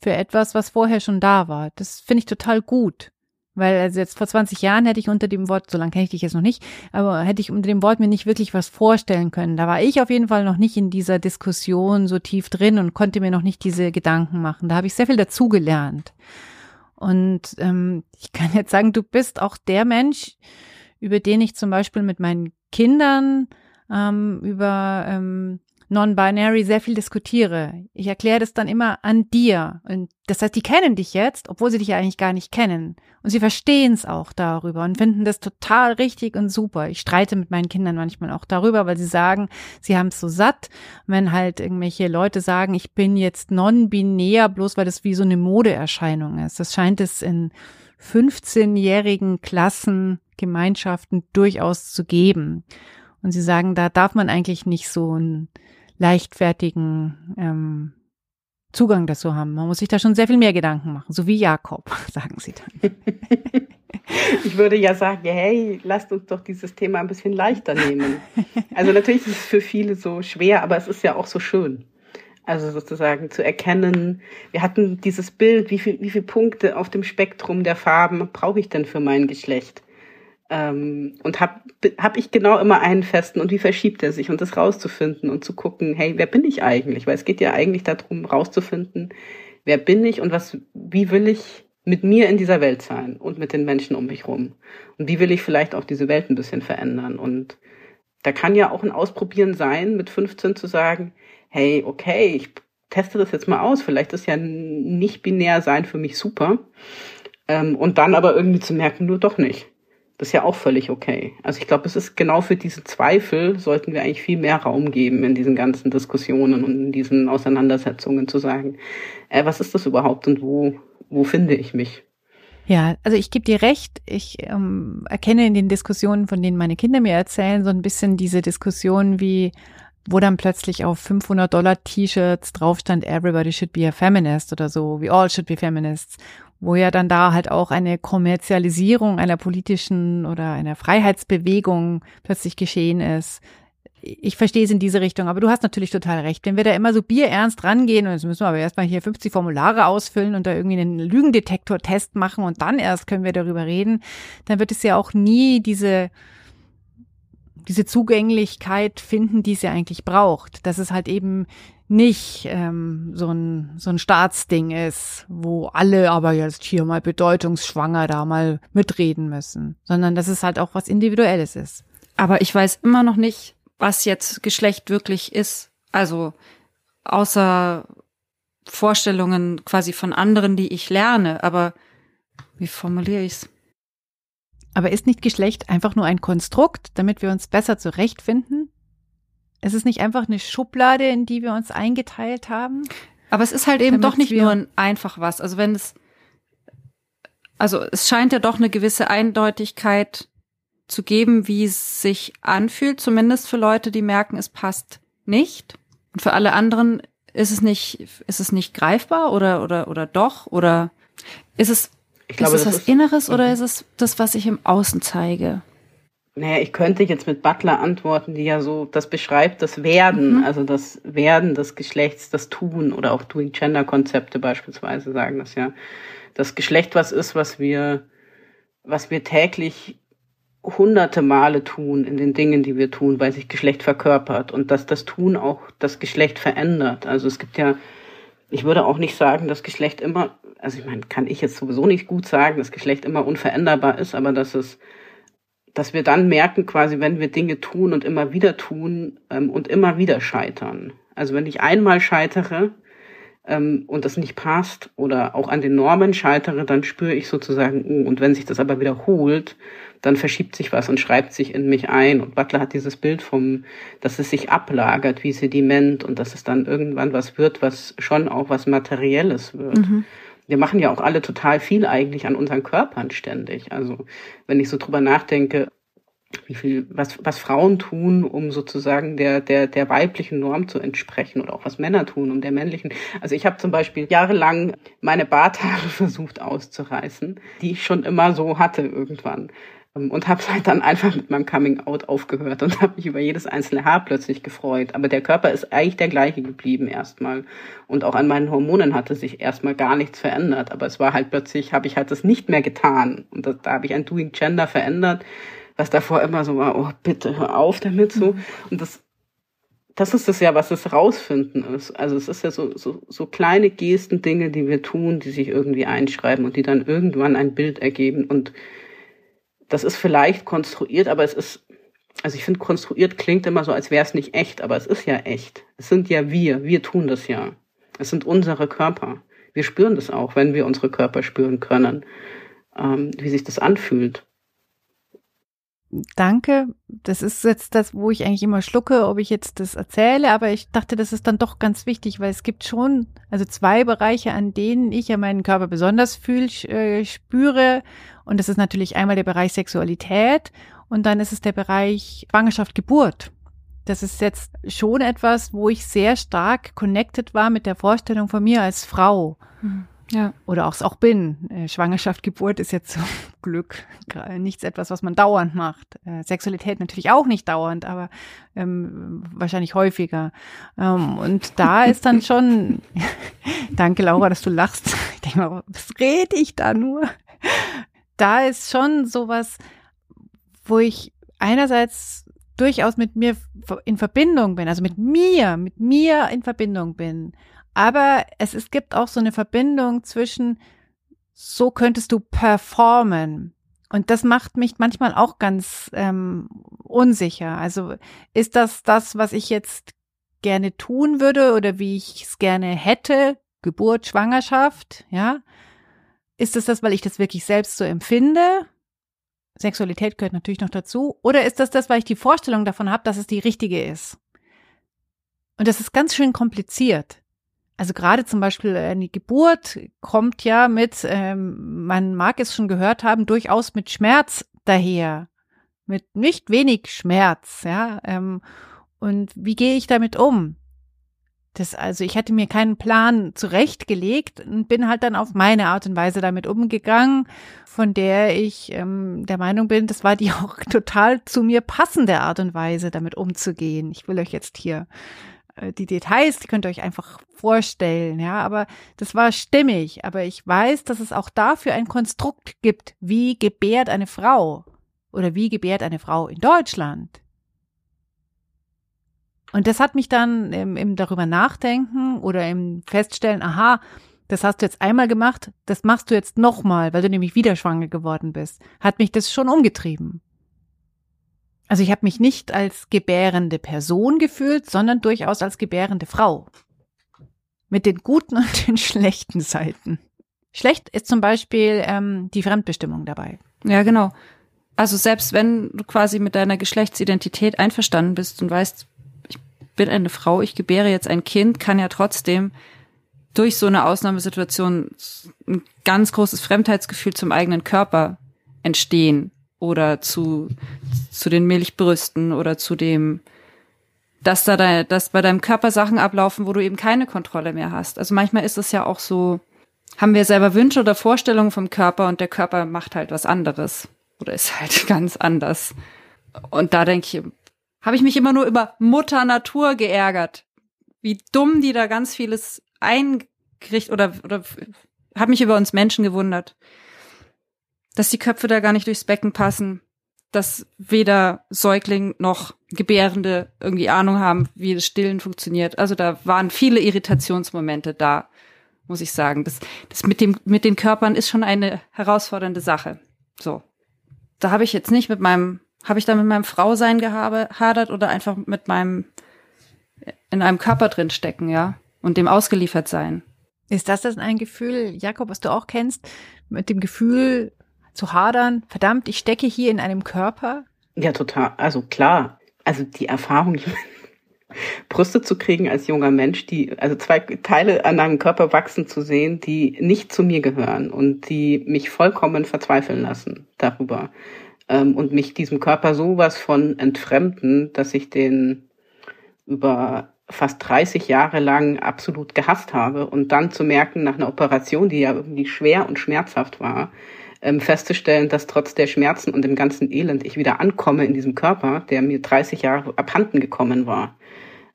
Für etwas, was vorher schon da war. Das finde ich total gut. Weil also jetzt vor 20 Jahren hätte ich unter dem Wort, so lange kenne ich dich jetzt noch nicht, aber hätte ich unter dem Wort mir nicht wirklich was vorstellen können. Da war ich auf jeden Fall noch nicht in dieser Diskussion so tief drin und konnte mir noch nicht diese Gedanken machen. Da habe ich sehr viel dazugelernt. Und ähm, ich kann jetzt sagen, du bist auch der Mensch, über den ich zum Beispiel mit meinen Kindern ähm, über ähm, Non-Binary sehr viel diskutiere. Ich erkläre das dann immer an dir. Und das heißt, die kennen dich jetzt, obwohl sie dich ja eigentlich gar nicht kennen. Und sie verstehen es auch darüber und finden das total richtig und super. Ich streite mit meinen Kindern manchmal auch darüber, weil sie sagen, sie haben es so satt. wenn halt irgendwelche Leute sagen, ich bin jetzt non-binär, bloß weil das wie so eine Modeerscheinung ist. Das scheint es in 15-jährigen Klassen, Gemeinschaften durchaus zu geben. Und sie sagen, da darf man eigentlich nicht so einen leichtfertigen ähm, Zugang dazu haben. Man muss sich da schon sehr viel mehr Gedanken machen, so wie Jakob, sagen sie dann. Ich würde ja sagen, hey, lasst uns doch dieses Thema ein bisschen leichter nehmen. Also natürlich ist es für viele so schwer, aber es ist ja auch so schön. Also sozusagen zu erkennen, wir hatten dieses Bild, wie viel, wie viele Punkte auf dem Spektrum der Farben brauche ich denn für mein Geschlecht? Ähm, und habe hab ich genau immer einen festen und wie verschiebt er sich und das rauszufinden und zu gucken, hey, wer bin ich eigentlich? Weil es geht ja eigentlich darum, rauszufinden, wer bin ich und was, wie will ich mit mir in dieser Welt sein und mit den Menschen um mich rum? Und wie will ich vielleicht auch diese Welt ein bisschen verändern? Und da kann ja auch ein Ausprobieren sein, mit 15 zu sagen, hey, okay, ich teste das jetzt mal aus, vielleicht ist ja nicht binär sein für mich super. Ähm, und dann aber irgendwie zu merken, nur doch nicht. Das ist ja auch völlig okay. Also ich glaube, es ist genau für diese Zweifel sollten wir eigentlich viel mehr Raum geben in diesen ganzen Diskussionen und in diesen Auseinandersetzungen zu sagen, äh, was ist das überhaupt und wo, wo finde ich mich? Ja, also ich gebe dir recht. Ich ähm, erkenne in den Diskussionen, von denen meine Kinder mir erzählen, so ein bisschen diese Diskussion wie, wo dann plötzlich auf 500 Dollar T-Shirts drauf stand, everybody should be a feminist oder so, we all should be feminists wo ja dann da halt auch eine Kommerzialisierung einer politischen oder einer Freiheitsbewegung plötzlich geschehen ist. Ich verstehe es in diese Richtung, aber du hast natürlich total recht. Wenn wir da immer so bierernst rangehen, und jetzt müssen wir aber erstmal hier 50 Formulare ausfüllen und da irgendwie einen Lügendetektor-Test machen und dann erst können wir darüber reden, dann wird es ja auch nie diese, diese Zugänglichkeit finden, die es ja eigentlich braucht. Dass es halt eben nicht ähm, so, ein, so ein Staatsding ist, wo alle aber jetzt hier mal bedeutungsschwanger da mal mitreden müssen, sondern dass es halt auch was Individuelles ist. Aber ich weiß immer noch nicht, was jetzt Geschlecht wirklich ist. Also außer Vorstellungen quasi von anderen, die ich lerne. Aber wie formuliere ich's? Aber ist nicht Geschlecht einfach nur ein Konstrukt, damit wir uns besser zurechtfinden? Es ist nicht einfach eine Schublade, in die wir uns eingeteilt haben. Aber es ist halt eben doch nicht nur ein einfach was. Also wenn es Also es scheint ja doch eine gewisse Eindeutigkeit zu geben, wie es sich anfühlt, zumindest für Leute, die merken, es passt nicht. Und für alle anderen ist es nicht, ist es nicht greifbar oder, oder, oder doch? Oder ist es, ich glaube, ist es was ist, Inneres oder mhm. ist es das, was ich im Außen zeige? Naja, ich könnte jetzt mit Butler antworten, die ja so, das beschreibt das Werden, mhm. also das Werden des Geschlechts, das Tun oder auch Doing Gender Konzepte beispielsweise sagen das ja. Das Geschlecht was ist, was wir, was wir täglich hunderte Male tun in den Dingen, die wir tun, weil sich Geschlecht verkörpert und dass das Tun auch das Geschlecht verändert. Also es gibt ja, ich würde auch nicht sagen, dass Geschlecht immer, also ich meine, kann ich jetzt sowieso nicht gut sagen, dass Geschlecht immer unveränderbar ist, aber dass es, dass wir dann merken, quasi, wenn wir Dinge tun und immer wieder tun ähm, und immer wieder scheitern. Also wenn ich einmal scheitere, ähm, und das nicht passt oder auch an den Normen scheitere, dann spüre ich sozusagen, oh, und wenn sich das aber wiederholt, dann verschiebt sich was und schreibt sich in mich ein. Und Butler hat dieses Bild vom, dass es sich ablagert wie Sediment und dass es dann irgendwann was wird, was schon auch was Materielles wird. Mhm. Wir machen ja auch alle total viel eigentlich an unseren Körpern ständig. Also wenn ich so drüber nachdenke, wie viel, was, was Frauen tun, um sozusagen der, der, der weiblichen Norm zu entsprechen oder auch was Männer tun, um der männlichen. Also ich habe zum Beispiel jahrelang meine Barthaare versucht auszureißen, die ich schon immer so hatte irgendwann. Ähm, und habe halt dann einfach mit meinem Coming Out aufgehört und habe mich über jedes einzelne Haar plötzlich gefreut. Aber der Körper ist eigentlich der gleiche geblieben erstmal. Und auch an meinen Hormonen hatte sich erstmal gar nichts verändert. Aber es war halt plötzlich, habe ich halt das nicht mehr getan. Und das, da habe ich ein Doing Gender verändert, was davor immer so war, oh bitte hör auf damit so. Mhm. Und das das ist es ja, was es rausfinden ist. Also es ist ja so, so, so kleine Gesten, Dinge, die wir tun, die sich irgendwie einschreiben und die dann irgendwann ein Bild ergeben. Und das ist vielleicht konstruiert, aber es ist, also ich finde, konstruiert klingt immer so, als wäre es nicht echt, aber es ist ja echt. Es sind ja wir, wir tun das ja. Es sind unsere Körper. Wir spüren das auch, wenn wir unsere Körper spüren können, ähm, wie sich das anfühlt. Danke. Das ist jetzt das, wo ich eigentlich immer schlucke, ob ich jetzt das erzähle, aber ich dachte, das ist dann doch ganz wichtig, weil es gibt schon, also zwei Bereiche, an denen ich ja meinen Körper besonders fühl, äh, spüre und das ist natürlich einmal der Bereich Sexualität und dann ist es der Bereich Schwangerschaft, Geburt. Das ist jetzt schon etwas, wo ich sehr stark connected war mit der Vorstellung von mir als Frau. Mhm. Ja. Oder auch, auch bin. Äh, Schwangerschaft, Geburt ist jetzt zum Glück nichts etwas, was man dauernd macht. Äh, Sexualität natürlich auch nicht dauernd, aber ähm, wahrscheinlich häufiger. Ähm, und da ist dann schon, danke Laura, dass du lachst. Ich denke mal, was rede ich da nur? da ist schon sowas, wo ich einerseits durchaus mit mir in Verbindung bin, also mit mir, mit mir in Verbindung bin. Aber es, es gibt auch so eine Verbindung zwischen, so könntest du performen. Und das macht mich manchmal auch ganz ähm, unsicher. Also ist das das, was ich jetzt gerne tun würde oder wie ich es gerne hätte? Geburt, Schwangerschaft, ja? Ist es das, weil ich das wirklich selbst so empfinde? Sexualität gehört natürlich noch dazu. Oder ist das das, weil ich die Vorstellung davon habe, dass es die richtige ist? Und das ist ganz schön kompliziert. Also gerade zum Beispiel eine Geburt kommt ja mit, ähm, man mag es schon gehört haben, durchaus mit Schmerz daher. Mit nicht wenig Schmerz, ja. Ähm, und wie gehe ich damit um? Das, also ich hatte mir keinen Plan zurechtgelegt und bin halt dann auf meine Art und Weise damit umgegangen, von der ich ähm, der Meinung bin, das war die auch total zu mir passende Art und Weise, damit umzugehen. Ich will euch jetzt hier äh, die Details, die könnt ihr euch einfach vorstellen, ja, aber das war stimmig. Aber ich weiß, dass es auch dafür ein Konstrukt gibt, wie gebärt eine Frau oder wie gebärt eine Frau in Deutschland. Und das hat mich dann im, im darüber nachdenken oder im Feststellen, aha, das hast du jetzt einmal gemacht, das machst du jetzt nochmal, weil du nämlich wieder schwanger geworden bist, hat mich das schon umgetrieben. Also ich habe mich nicht als gebärende Person gefühlt, sondern durchaus als gebärende Frau. Mit den guten und den schlechten Seiten. Schlecht ist zum Beispiel ähm, die Fremdbestimmung dabei. Ja, genau. Also selbst wenn du quasi mit deiner Geschlechtsidentität einverstanden bist und weißt, bin eine Frau, ich gebäre jetzt ein Kind, kann ja trotzdem durch so eine Ausnahmesituation ein ganz großes Fremdheitsgefühl zum eigenen Körper entstehen oder zu, zu den Milchbrüsten oder zu dem, dass da de, dass bei deinem Körper Sachen ablaufen, wo du eben keine Kontrolle mehr hast. Also manchmal ist es ja auch so, haben wir selber Wünsche oder Vorstellungen vom Körper und der Körper macht halt was anderes oder ist halt ganz anders. Und da denke ich, habe ich mich immer nur über Mutter Natur geärgert. Wie dumm die da ganz vieles eingerichtet oder, oder habe mich über uns Menschen gewundert. Dass die Köpfe da gar nicht durchs Becken passen, dass weder Säugling noch Gebärende irgendwie Ahnung haben, wie das Stillen funktioniert. Also da waren viele Irritationsmomente da, muss ich sagen. Das, das mit dem, mit den Körpern ist schon eine herausfordernde Sache. So. Da habe ich jetzt nicht mit meinem, habe ich da mit meinem Frausein gehadert oder einfach mit meinem in einem Körper drin stecken, ja, und dem ausgeliefert sein. Ist das das ein Gefühl, Jakob, was du auch kennst, mit dem Gefühl zu hadern, verdammt, ich stecke hier in einem Körper? Ja, total. Also klar. Also die Erfahrung, Brüste zu kriegen als junger Mensch, die, also zwei Teile an einem Körper wachsen zu sehen, die nicht zu mir gehören und die mich vollkommen verzweifeln lassen darüber. Ähm, und mich diesem Körper sowas von entfremden, dass ich den über fast 30 Jahre lang absolut gehasst habe und dann zu merken, nach einer Operation, die ja irgendwie schwer und schmerzhaft war, ähm, festzustellen, dass trotz der Schmerzen und dem ganzen Elend ich wieder ankomme in diesem Körper, der mir 30 Jahre abhanden gekommen war.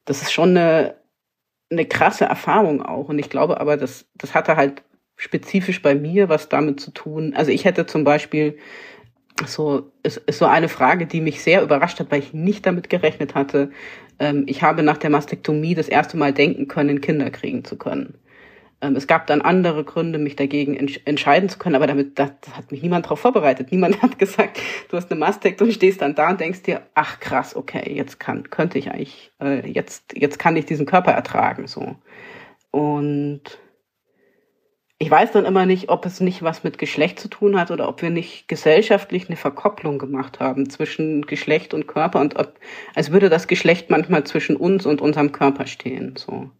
Das ist schon eine, eine krasse Erfahrung auch. Und ich glaube aber, das, das hatte halt spezifisch bei mir was damit zu tun. Also ich hätte zum Beispiel so, ist, ist so eine Frage, die mich sehr überrascht hat, weil ich nicht damit gerechnet hatte. Ähm, ich habe nach der Mastektomie das erste Mal denken können, Kinder kriegen zu können. Ähm, es gab dann andere Gründe, mich dagegen entsch entscheiden zu können, aber damit das, das hat mich niemand darauf vorbereitet. Niemand hat gesagt, du hast eine Mastektomie, stehst dann da und denkst dir, ach krass, okay, jetzt kann, könnte ich eigentlich, äh, jetzt, jetzt kann ich diesen Körper ertragen, so. Und ich weiß dann immer nicht, ob es nicht was mit Geschlecht zu tun hat oder ob wir nicht gesellschaftlich eine Verkopplung gemacht haben zwischen Geschlecht und Körper und ob, als würde das Geschlecht manchmal zwischen uns und unserem Körper stehen, so.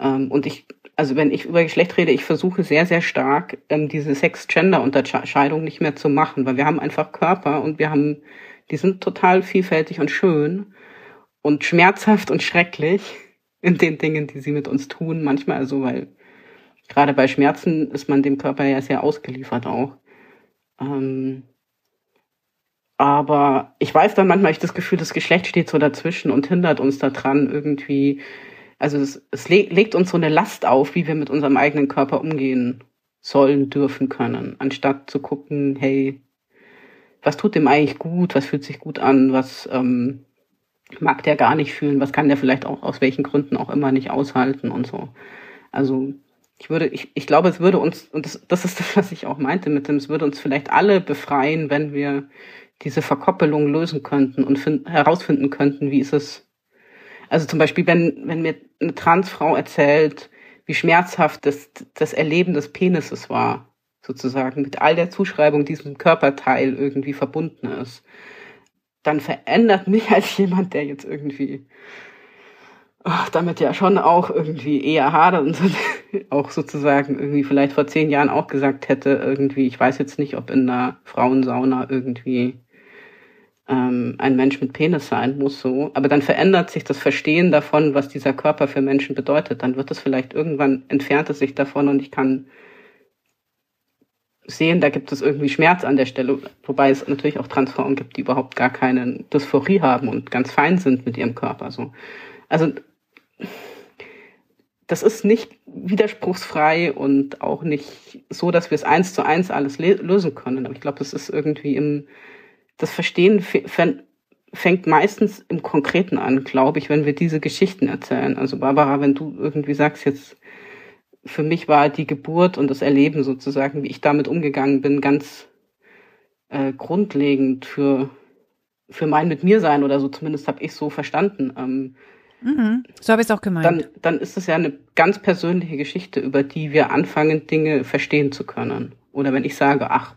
Ähm, und ich, also wenn ich über Geschlecht rede, ich versuche sehr, sehr stark, ähm, diese Sex-Gender-Unterscheidung nicht mehr zu machen, weil wir haben einfach Körper und wir haben, die sind total vielfältig und schön und schmerzhaft und schrecklich in den Dingen, die sie mit uns tun, manchmal also, weil gerade bei Schmerzen ist man dem Körper ja sehr ausgeliefert auch. Ähm, aber ich weiß dann manchmal, ich das Gefühl, das Geschlecht steht so dazwischen und hindert uns daran irgendwie. Also es, es le legt uns so eine Last auf, wie wir mit unserem eigenen Körper umgehen sollen, dürfen, können, anstatt zu gucken, hey, was tut dem eigentlich gut, was fühlt sich gut an, was ähm, mag der gar nicht fühlen, was kann der vielleicht auch aus welchen Gründen auch immer nicht aushalten und so. Also ich würde, ich, ich glaube, es würde uns, und das, das ist das, was ich auch meinte mit dem, es würde uns vielleicht alle befreien, wenn wir diese Verkoppelung lösen könnten und find, herausfinden könnten, wie ist es. Also zum Beispiel, wenn, wenn mir eine Transfrau erzählt, wie schmerzhaft das, das Erleben des Penises war, sozusagen, mit all der Zuschreibung diesem Körperteil irgendwie verbunden ist, dann verändert mich als jemand, der jetzt irgendwie ach, damit ja schon auch irgendwie eher hadert und auch sozusagen irgendwie vielleicht vor zehn Jahren auch gesagt hätte, irgendwie, ich weiß jetzt nicht, ob in einer Frauensauna irgendwie ähm, ein Mensch mit Penis sein muss, so. Aber dann verändert sich das Verstehen davon, was dieser Körper für Menschen bedeutet. Dann wird es vielleicht irgendwann entfernt es sich davon und ich kann sehen, da gibt es irgendwie Schmerz an der Stelle, wobei es natürlich auch Transfrauen gibt, die überhaupt gar keine Dysphorie haben und ganz fein sind mit ihrem Körper. So. Also das ist nicht widerspruchsfrei und auch nicht so, dass wir es eins zu eins alles lösen können. Aber ich glaube, es ist irgendwie im, das Verstehen fängt meistens im Konkreten an, glaube ich, wenn wir diese Geschichten erzählen. Also Barbara, wenn du irgendwie sagst jetzt, für mich war die Geburt und das Erleben sozusagen, wie ich damit umgegangen bin, ganz äh, grundlegend für, für mein mit mir sein oder so, zumindest habe ich so verstanden. Ähm, Mhm. So habe ich es auch gemeint. Dann, dann ist es ja eine ganz persönliche Geschichte, über die wir anfangen, Dinge verstehen zu können. Oder wenn ich sage, ach,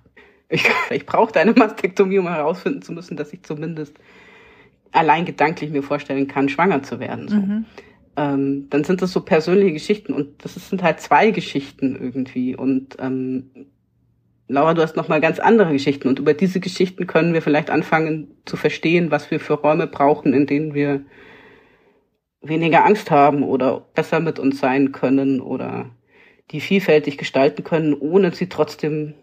ich, ich brauche eine Mastektomie, um herausfinden zu müssen, dass ich zumindest allein gedanklich mir vorstellen kann, schwanger zu werden. So. Mhm. ähm, dann sind das so persönliche Geschichten und das sind halt zwei Geschichten irgendwie. Und ähm, Laura, du hast noch mal ganz andere Geschichten und über diese Geschichten können wir vielleicht anfangen zu verstehen, was wir für Räume brauchen, in denen wir weniger Angst haben oder besser mit uns sein können oder die vielfältig gestalten können, ohne sie trotzdem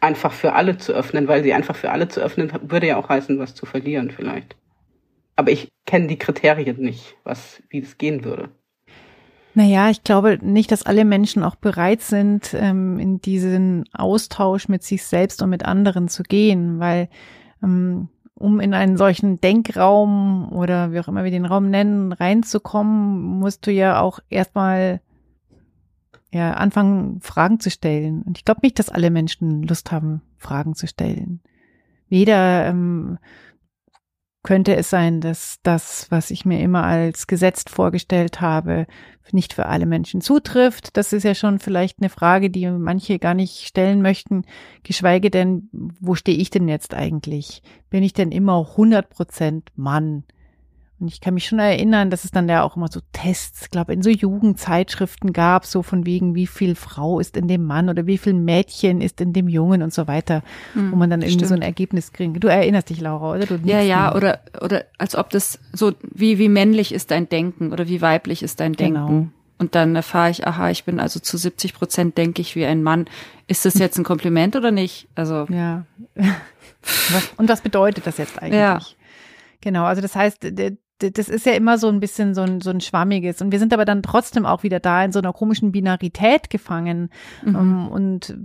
einfach für alle zu öffnen, weil sie einfach für alle zu öffnen würde ja auch heißen, was zu verlieren vielleicht. Aber ich kenne die Kriterien nicht, was, wie das gehen würde. Naja, ich glaube nicht, dass alle Menschen auch bereit sind, ähm, in diesen Austausch mit sich selbst und mit anderen zu gehen, weil ähm, um in einen solchen Denkraum oder wie auch immer wir den Raum nennen, reinzukommen, musst du ja auch erstmal ja, anfangen, Fragen zu stellen. Und ich glaube nicht, dass alle Menschen Lust haben, Fragen zu stellen. Weder ähm, könnte es sein, dass das, was ich mir immer als gesetzt vorgestellt habe, nicht für alle Menschen zutrifft. Das ist ja schon vielleicht eine Frage, die manche gar nicht stellen möchten, geschweige denn, wo stehe ich denn jetzt eigentlich? Bin ich denn immer 100 Prozent Mann? Und ich kann mich schon erinnern, dass es dann ja auch immer so Tests, glaube in so Jugendzeitschriften gab, so von wegen, wie viel Frau ist in dem Mann oder wie viel Mädchen ist in dem Jungen und so weiter, hm, wo man dann irgendwie stimmt. so ein Ergebnis kriegt. Du erinnerst dich, Laura, oder? Du ja, ja, oder, oder als ob das so, wie, wie männlich ist dein Denken oder wie weiblich ist dein Denken. Genau. Und dann erfahre ich, aha, ich bin also zu 70 Prozent denke ich wie ein Mann. Ist das jetzt ein Kompliment oder nicht? Also. Ja. und was bedeutet das jetzt eigentlich? Ja. Genau, also das heißt, das ist ja immer so ein bisschen so ein, so ein schwammiges. Und wir sind aber dann trotzdem auch wieder da in so einer komischen Binarität gefangen mhm. ähm, und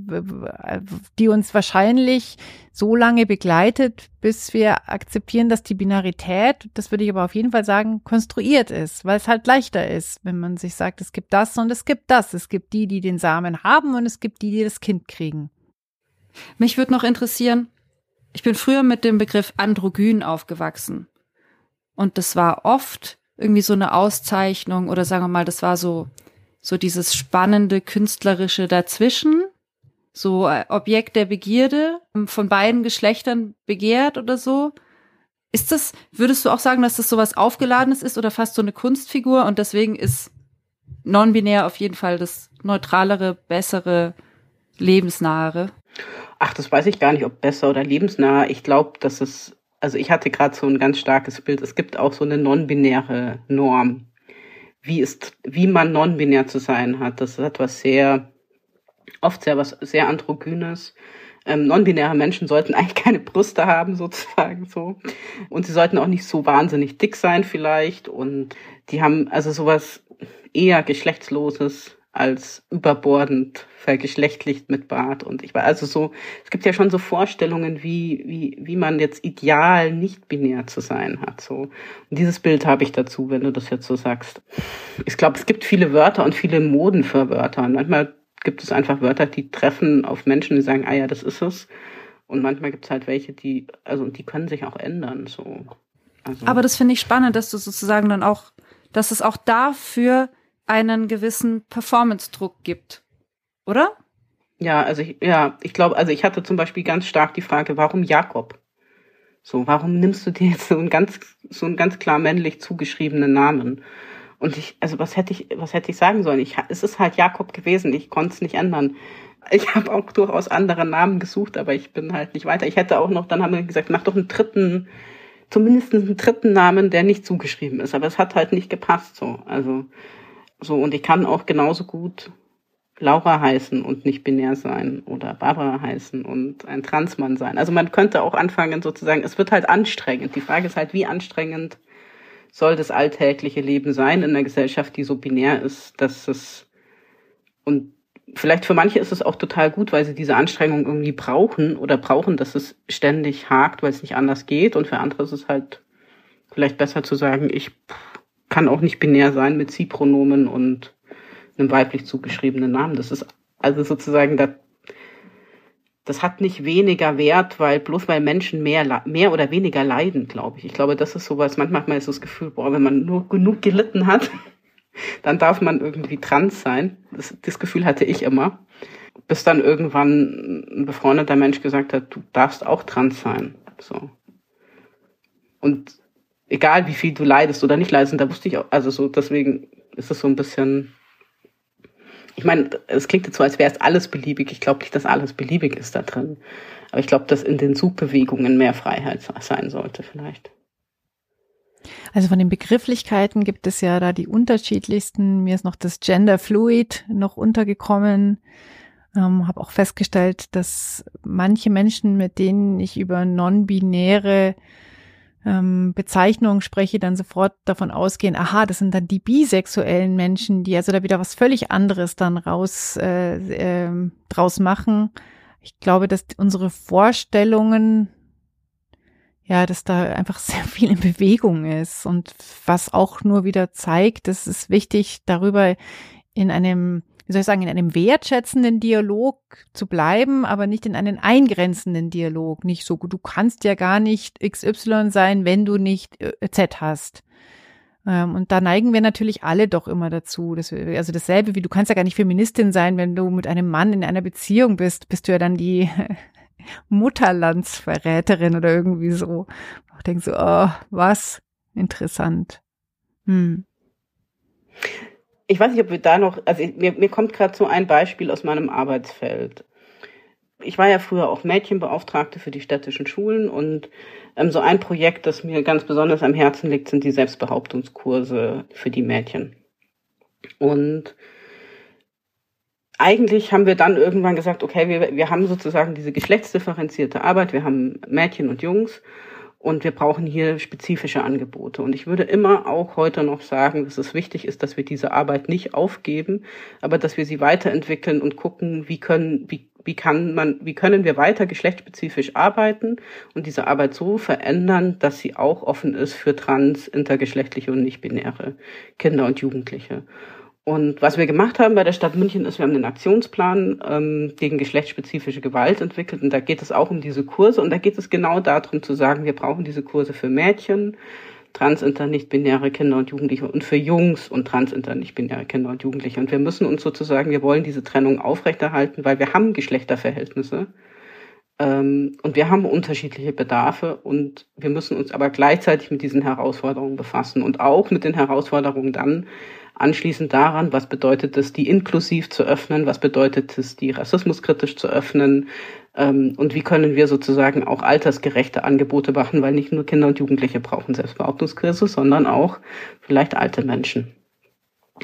die uns wahrscheinlich so lange begleitet, bis wir akzeptieren, dass die Binarität, das würde ich aber auf jeden Fall sagen, konstruiert ist, weil es halt leichter ist, wenn man sich sagt, es gibt das und es gibt das. Es gibt die, die den Samen haben und es gibt die, die das Kind kriegen. Mich würde noch interessieren, ich bin früher mit dem Begriff androgyn aufgewachsen. Und das war oft irgendwie so eine Auszeichnung oder sagen wir mal, das war so, so dieses spannende künstlerische dazwischen. So äh, Objekt der Begierde, ähm, von beiden Geschlechtern begehrt oder so. Ist das, würdest du auch sagen, dass das sowas Aufgeladenes ist oder fast so eine Kunstfigur und deswegen ist non-binär auf jeden Fall das neutralere, bessere, lebensnahere? Ach, das weiß ich gar nicht, ob besser oder lebensnah. Ich glaube, dass es also ich hatte gerade so ein ganz starkes Bild. Es gibt auch so eine non-binäre Norm, wie ist, wie man non-binär zu sein hat. Das ist etwas sehr, oft sehr was sehr androgynes. Ähm, non-binäre Menschen sollten eigentlich keine Brüste haben, sozusagen so. Und sie sollten auch nicht so wahnsinnig dick sein, vielleicht. Und die haben also sowas eher geschlechtsloses als überbordend vergeschlechtlicht mit Bart. Und ich war also so, es gibt ja schon so Vorstellungen, wie, wie, wie man jetzt ideal nicht binär zu sein hat. So. Und dieses Bild habe ich dazu, wenn du das jetzt so sagst. Ich glaube, es gibt viele Wörter und viele Moden für Wörter. Und manchmal gibt es einfach Wörter, die treffen auf Menschen, die sagen, ah ja, das ist es. Und manchmal gibt es halt welche, die, also die können sich auch ändern. So. Also. Aber das finde ich spannend, dass du sozusagen dann auch, dass es auch dafür einen gewissen Performance-Druck gibt, oder? Ja, also ich, ja, ich glaube, also ich hatte zum Beispiel ganz stark die Frage, warum Jakob? So, warum nimmst du dir jetzt so einen ganz, so einen ganz klar männlich zugeschriebenen Namen? Und ich, also was hätte ich, was hätte ich sagen sollen? Ich, es ist halt Jakob gewesen. Ich konnte es nicht ändern. Ich habe auch durchaus andere Namen gesucht, aber ich bin halt nicht weiter. Ich hätte auch noch, dann haben wir gesagt, mach doch einen dritten, zumindest einen dritten Namen, der nicht zugeschrieben ist. Aber es hat halt nicht gepasst so. Also so, und ich kann auch genauso gut Laura heißen und nicht binär sein oder Barbara heißen und ein Transmann sein. Also man könnte auch anfangen sozusagen, es wird halt anstrengend. Die Frage ist halt, wie anstrengend soll das alltägliche Leben sein in einer Gesellschaft, die so binär ist, dass es und vielleicht für manche ist es auch total gut, weil sie diese Anstrengung irgendwie brauchen oder brauchen, dass es ständig hakt, weil es nicht anders geht. Und für andere ist es halt vielleicht besser zu sagen, ich kann auch nicht binär sein mit Sie-Pronomen und einem weiblich zugeschriebenen Namen. Das ist also sozusagen, das, das hat nicht weniger Wert, weil bloß weil Menschen mehr, mehr oder weniger leiden, glaube ich. Ich glaube, das ist sowas, manchmal hat man so das Gefühl, boah, wenn man nur genug gelitten hat, dann darf man irgendwie trans sein. Das, das Gefühl hatte ich immer. Bis dann irgendwann ein befreundeter Mensch gesagt hat, du darfst auch trans sein. So. Und egal wie viel du leidest oder nicht leidest, da wusste ich auch, also so, deswegen ist es so ein bisschen, ich meine, es klingt jetzt so, als wäre es alles beliebig. Ich glaube nicht, dass alles beliebig ist da drin. Aber ich glaube, dass in den Suchbewegungen mehr Freiheit sein sollte vielleicht. Also von den Begrifflichkeiten gibt es ja da die unterschiedlichsten. Mir ist noch das Gender Fluid noch untergekommen. Ähm, habe auch festgestellt, dass manche Menschen, mit denen ich über non-binäre ähm, Bezeichnungen spreche, dann sofort davon ausgehen, aha, das sind dann die bisexuellen Menschen, die also da wieder was völlig anderes dann raus äh, äh, draus machen. Ich glaube, dass unsere Vorstellungen ja, dass da einfach sehr viel in Bewegung ist und was auch nur wieder zeigt, es wichtig, darüber in einem, wie soll ich sagen, in einem wertschätzenden Dialog zu bleiben, aber nicht in einen eingrenzenden Dialog. Nicht so, du kannst ja gar nicht XY sein, wenn du nicht äh, Z hast. Ähm, und da neigen wir natürlich alle doch immer dazu. Dass wir, also dasselbe wie du kannst ja gar nicht Feministin sein, wenn du mit einem Mann in einer Beziehung bist, bist du ja dann die Mutterlandsverräterin oder irgendwie so. Ich denke so, oh, was interessant. Hm. Ich weiß nicht, ob wir da noch, also mir, mir kommt gerade so ein Beispiel aus meinem Arbeitsfeld. Ich war ja früher auch Mädchenbeauftragte für die städtischen Schulen und ähm, so ein Projekt, das mir ganz besonders am Herzen liegt, sind die Selbstbehauptungskurse für die Mädchen. Und eigentlich haben wir dann irgendwann gesagt, okay, wir, wir haben sozusagen diese geschlechtsdifferenzierte Arbeit, wir haben Mädchen und Jungs und wir brauchen hier spezifische Angebote. Und ich würde immer auch heute noch sagen, dass es wichtig ist, dass wir diese Arbeit nicht aufgeben, aber dass wir sie weiterentwickeln und gucken, wie können, wie, wie kann man, wie können wir weiter geschlechtsspezifisch arbeiten und diese Arbeit so verändern, dass sie auch offen ist für trans, intergeschlechtliche und nicht-binäre Kinder und Jugendliche. Und was wir gemacht haben bei der Stadt München ist, wir haben einen Aktionsplan ähm, gegen geschlechtsspezifische Gewalt entwickelt. Und da geht es auch um diese Kurse. Und da geht es genau darum zu sagen, wir brauchen diese Kurse für Mädchen, transinter, nicht-binäre Kinder und Jugendliche und für Jungs und transinter, nicht-binäre Kinder und Jugendliche. Und wir müssen uns sozusagen, wir wollen diese Trennung aufrechterhalten, weil wir haben Geschlechterverhältnisse. Ähm, und wir haben unterschiedliche Bedarfe und wir müssen uns aber gleichzeitig mit diesen Herausforderungen befassen und auch mit den Herausforderungen dann, Anschließend daran, was bedeutet es, die inklusiv zu öffnen, was bedeutet es, die rassismuskritisch zu öffnen ähm, und wie können wir sozusagen auch altersgerechte Angebote machen, weil nicht nur Kinder und Jugendliche brauchen Selbstbehauptungskrise, sondern auch vielleicht alte Menschen.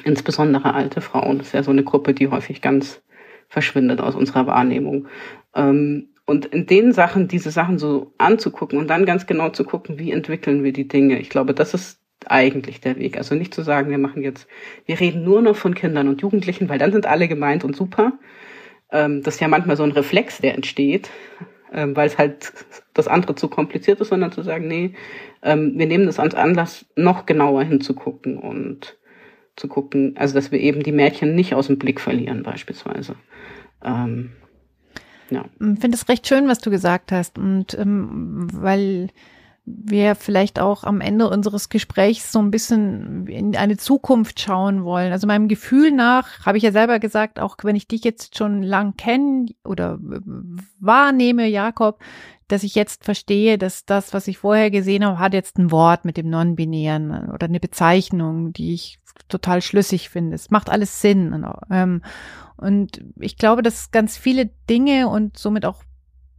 Insbesondere alte Frauen. Das ist ja so eine Gruppe, die häufig ganz verschwindet aus unserer Wahrnehmung. Ähm, und in den Sachen, diese Sachen so anzugucken und dann ganz genau zu gucken, wie entwickeln wir die Dinge. Ich glaube, das ist eigentlich der Weg. Also nicht zu sagen, wir machen jetzt, wir reden nur noch von Kindern und Jugendlichen, weil dann sind alle gemeint und super. Ähm, das ist ja manchmal so ein Reflex, der entsteht, ähm, weil es halt das andere zu kompliziert ist, sondern zu sagen, nee, ähm, wir nehmen das als Anlass, noch genauer hinzugucken und zu gucken, also dass wir eben die Mädchen nicht aus dem Blick verlieren beispielsweise. Ähm, ja. Ich finde es recht schön, was du gesagt hast und ähm, weil wir vielleicht auch am Ende unseres Gesprächs so ein bisschen in eine Zukunft schauen wollen. Also meinem Gefühl nach, habe ich ja selber gesagt, auch wenn ich dich jetzt schon lang kenne oder wahrnehme, Jakob, dass ich jetzt verstehe, dass das, was ich vorher gesehen habe, hat jetzt ein Wort mit dem Non-Binären oder eine Bezeichnung, die ich total schlüssig finde. Es macht alles Sinn. Ähm, und ich glaube, dass ganz viele Dinge und somit auch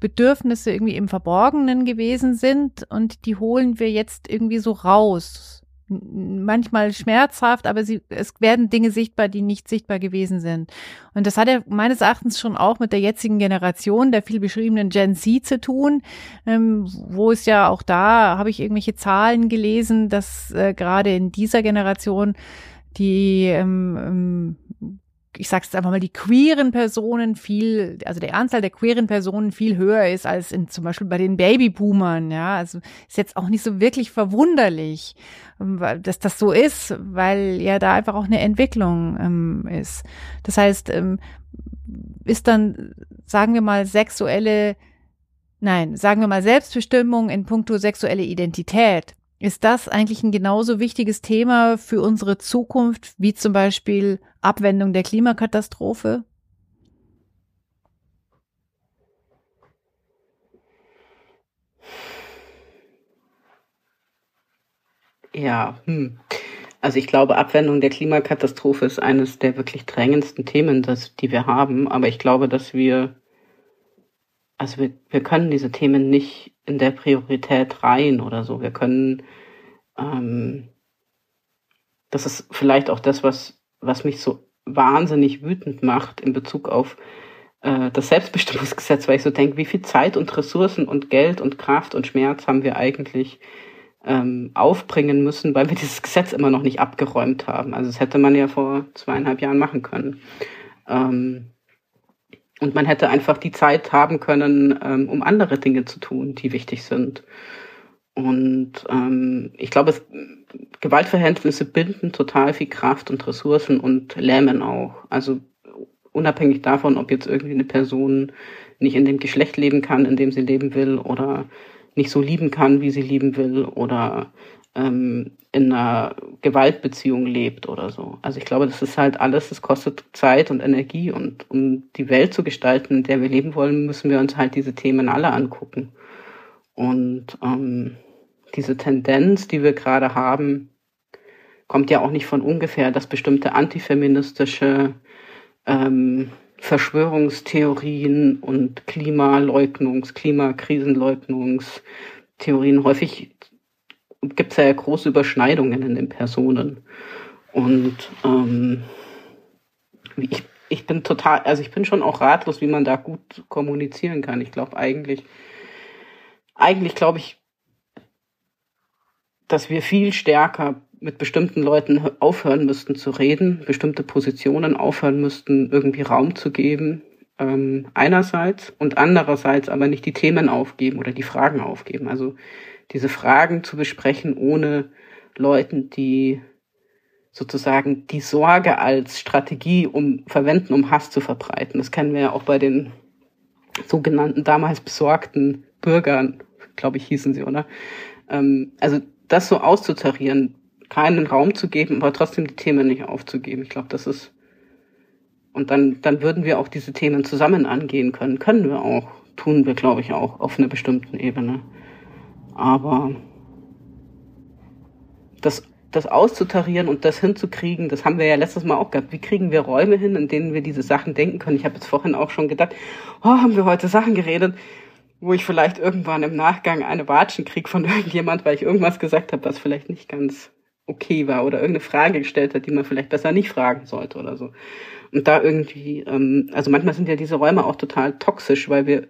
Bedürfnisse irgendwie im Verborgenen gewesen sind und die holen wir jetzt irgendwie so raus. Manchmal schmerzhaft, aber sie, es werden Dinge sichtbar, die nicht sichtbar gewesen sind. Und das hat ja meines Erachtens schon auch mit der jetzigen Generation, der viel beschriebenen Gen Z zu tun, ähm, wo es ja auch da, habe ich irgendwelche Zahlen gelesen, dass äh, gerade in dieser Generation die ähm, ähm, ich sag's jetzt einfach mal, die queeren Personen viel, also der Anzahl der queeren Personen viel höher ist als in, zum Beispiel bei den Babyboomern, ja. Also ist jetzt auch nicht so wirklich verwunderlich, ähm, dass das so ist, weil ja da einfach auch eine Entwicklung ähm, ist. Das heißt, ähm, ist dann, sagen wir mal, sexuelle, nein, sagen wir mal Selbstbestimmung in puncto sexuelle Identität ist das eigentlich ein genauso wichtiges Thema für unsere Zukunft wie zum Beispiel Abwendung der Klimakatastrophe? Ja, hm. Also ich glaube, Abwendung der Klimakatastrophe ist eines der wirklich drängendsten Themen, das, die wir haben. Aber ich glaube, dass wir, also wir, wir können diese Themen nicht in der Priorität rein oder so. Wir können, ähm, das ist vielleicht auch das, was, was mich so wahnsinnig wütend macht in Bezug auf äh, das Selbstbestimmungsgesetz, weil ich so denke, wie viel Zeit und Ressourcen und Geld und Kraft und Schmerz haben wir eigentlich ähm, aufbringen müssen, weil wir dieses Gesetz immer noch nicht abgeräumt haben. Also das hätte man ja vor zweieinhalb Jahren machen können. Ähm, und man hätte einfach die Zeit haben können, ähm, um andere Dinge zu tun, die wichtig sind. Und ähm, ich glaube, es, Gewaltverhältnisse binden total viel Kraft und Ressourcen und lähmen auch. Also unabhängig davon, ob jetzt irgendwie eine Person nicht in dem Geschlecht leben kann, in dem sie leben will, oder nicht so lieben kann, wie sie lieben will, oder ähm, in einer Gewaltbeziehung lebt oder so. Also ich glaube, das ist halt alles, das kostet Zeit und Energie und um die Welt zu gestalten, in der wir leben wollen, müssen wir uns halt diese Themen alle angucken. Und ähm, diese Tendenz, die wir gerade haben, kommt ja auch nicht von ungefähr, dass bestimmte antifeministische ähm, Verschwörungstheorien und Klimaleugnungs-, Klimakrisenleugnungstheorien häufig gibt es ja große Überschneidungen in den Personen. Und ähm, ich, ich bin total, also ich bin schon auch ratlos, wie man da gut kommunizieren kann. Ich glaube eigentlich, eigentlich glaube ich, dass wir viel stärker mit bestimmten Leuten aufhören müssten zu reden, bestimmte Positionen aufhören müssten, irgendwie Raum zu geben, ähm, einerseits und andererseits aber nicht die Themen aufgeben oder die Fragen aufgeben. Also diese Fragen zu besprechen, ohne Leuten, die sozusagen die Sorge als Strategie um verwenden, um Hass zu verbreiten. Das kennen wir ja auch bei den sogenannten damals besorgten Bürgern, glaube ich, hießen sie, oder? Ähm, also das so auszutarieren, keinen Raum zu geben, aber trotzdem die Themen nicht aufzugeben. Ich glaube, das ist und dann dann würden wir auch diese Themen zusammen angehen können. Können wir auch, tun wir, glaube ich, auch auf einer bestimmten Ebene. Aber das das auszutarieren und das hinzukriegen, das haben wir ja letztes Mal auch gehabt. Wie kriegen wir Räume hin, in denen wir diese Sachen denken können? Ich habe jetzt vorhin auch schon gedacht, oh, haben wir heute Sachen geredet, wo ich vielleicht irgendwann im Nachgang eine Watschen krieg von irgendjemand, weil ich irgendwas gesagt habe, was vielleicht nicht ganz okay war oder irgendeine Frage gestellt hat, die man vielleicht besser nicht fragen sollte oder so. Und da irgendwie, ähm, also manchmal sind ja diese Räume auch total toxisch, weil wir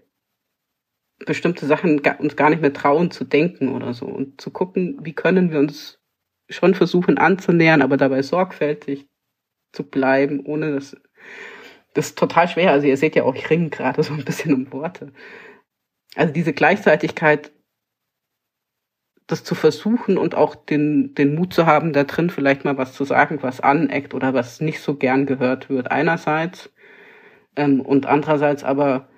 bestimmte Sachen uns gar nicht mehr trauen zu denken oder so und zu gucken, wie können wir uns schon versuchen anzunähern, aber dabei sorgfältig zu bleiben, ohne das, das ist total schwer. Also ihr seht ja auch, ich ringe gerade so ein bisschen um Worte. Also diese Gleichzeitigkeit das zu versuchen und auch den, den Mut zu haben, da drin vielleicht mal was zu sagen, was aneckt oder was nicht so gern gehört wird, einerseits. Ähm, und andererseits aber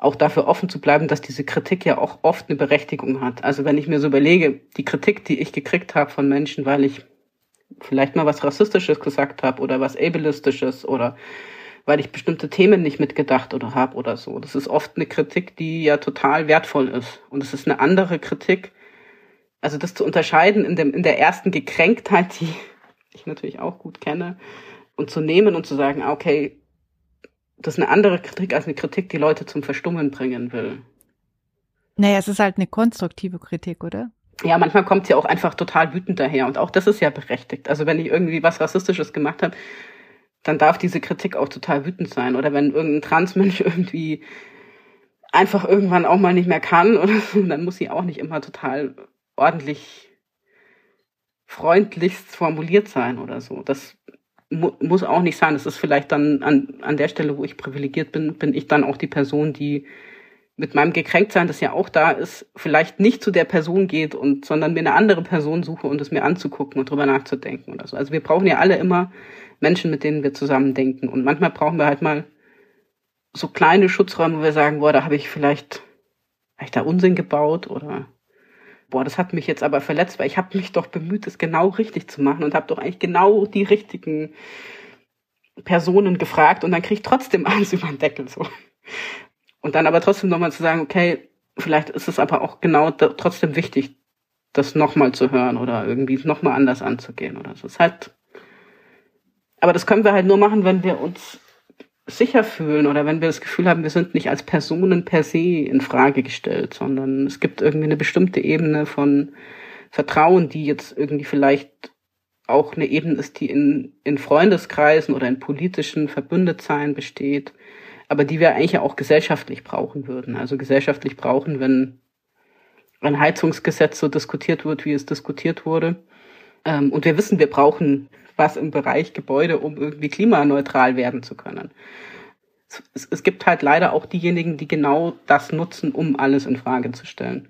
auch dafür offen zu bleiben, dass diese Kritik ja auch oft eine Berechtigung hat. Also wenn ich mir so überlege, die Kritik, die ich gekriegt habe von Menschen, weil ich vielleicht mal was Rassistisches gesagt habe oder was Ableistisches oder weil ich bestimmte Themen nicht mitgedacht oder habe oder so. Das ist oft eine Kritik, die ja total wertvoll ist. Und es ist eine andere Kritik, also das zu unterscheiden in, dem, in der ersten Gekränktheit, die ich natürlich auch gut kenne, und zu nehmen und zu sagen, okay, das ist eine andere Kritik als eine Kritik, die Leute zum Verstummen bringen will. Naja, es ist halt eine konstruktive Kritik, oder? Ja, manchmal kommt sie ja auch einfach total wütend daher und auch das ist ja berechtigt. Also wenn ich irgendwie was Rassistisches gemacht habe, dann darf diese Kritik auch total wütend sein. Oder wenn irgendein Transmensch irgendwie einfach irgendwann auch mal nicht mehr kann oder so, dann muss sie auch nicht immer total ordentlich freundlichst formuliert sein oder so. Das mu muss auch nicht sein. Das ist vielleicht dann an, an der Stelle, wo ich privilegiert bin, bin ich dann auch die Person, die mit meinem Gekränktsein, das ja auch da ist, vielleicht nicht zu der Person geht und, sondern mir eine andere Person suche und es mir anzugucken und drüber nachzudenken oder so. Also wir brauchen ja alle immer Menschen, mit denen wir zusammen denken. Und manchmal brauchen wir halt mal so kleine Schutzräume, wo wir sagen, boah, da habe ich vielleicht, hab ich da Unsinn gebaut oder boah, das hat mich jetzt aber verletzt, weil ich habe mich doch bemüht, es genau richtig zu machen und habe doch eigentlich genau die richtigen Personen gefragt und dann kriege ich trotzdem alles über den Deckel so. Und dann aber trotzdem nochmal zu sagen, okay, vielleicht ist es aber auch genau trotzdem wichtig, das nochmal zu hören oder irgendwie nochmal anders anzugehen oder so. Es ist halt, aber das können wir halt nur machen, wenn wir uns sicher fühlen oder wenn wir das Gefühl haben, wir sind nicht als Personen per se in Frage gestellt, sondern es gibt irgendwie eine bestimmte Ebene von Vertrauen, die jetzt irgendwie vielleicht auch eine Ebene ist, die in, in Freundeskreisen oder in politischen Verbündetsein besteht, aber die wir eigentlich auch gesellschaftlich brauchen würden. Also gesellschaftlich brauchen, wenn ein Heizungsgesetz so diskutiert wird, wie es diskutiert wurde. Ähm, und wir wissen, wir brauchen was im Bereich Gebäude, um irgendwie klimaneutral werden zu können. Es, es gibt halt leider auch diejenigen, die genau das nutzen, um alles in Frage zu stellen.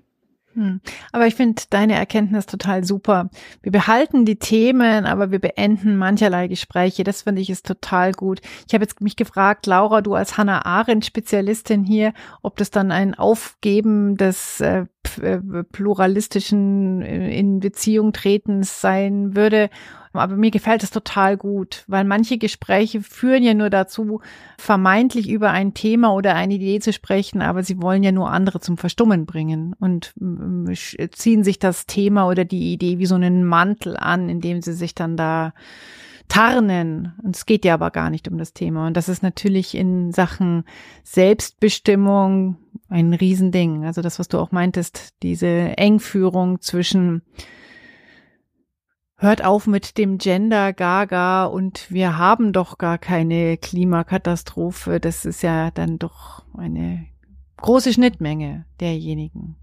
Hm. Aber ich finde deine Erkenntnis total super. Wir behalten die Themen, aber wir beenden mancherlei Gespräche. Das finde ich ist total gut. Ich habe jetzt mich gefragt, Laura, du als Hannah Arendt Spezialistin hier, ob das dann ein Aufgeben des äh, pluralistischen äh, in Beziehung tretens sein würde aber mir gefällt es total gut, weil manche Gespräche führen ja nur dazu, vermeintlich über ein Thema oder eine Idee zu sprechen, aber sie wollen ja nur andere zum Verstummen bringen und mm, ziehen sich das Thema oder die Idee wie so einen Mantel an, indem sie sich dann da tarnen. Und es geht ja aber gar nicht um das Thema. Und das ist natürlich in Sachen Selbstbestimmung ein Riesending. Also das, was du auch meintest, diese Engführung zwischen hört auf mit dem Gender Gaga und wir haben doch gar keine Klimakatastrophe. Das ist ja dann doch eine große Schnittmenge derjenigen.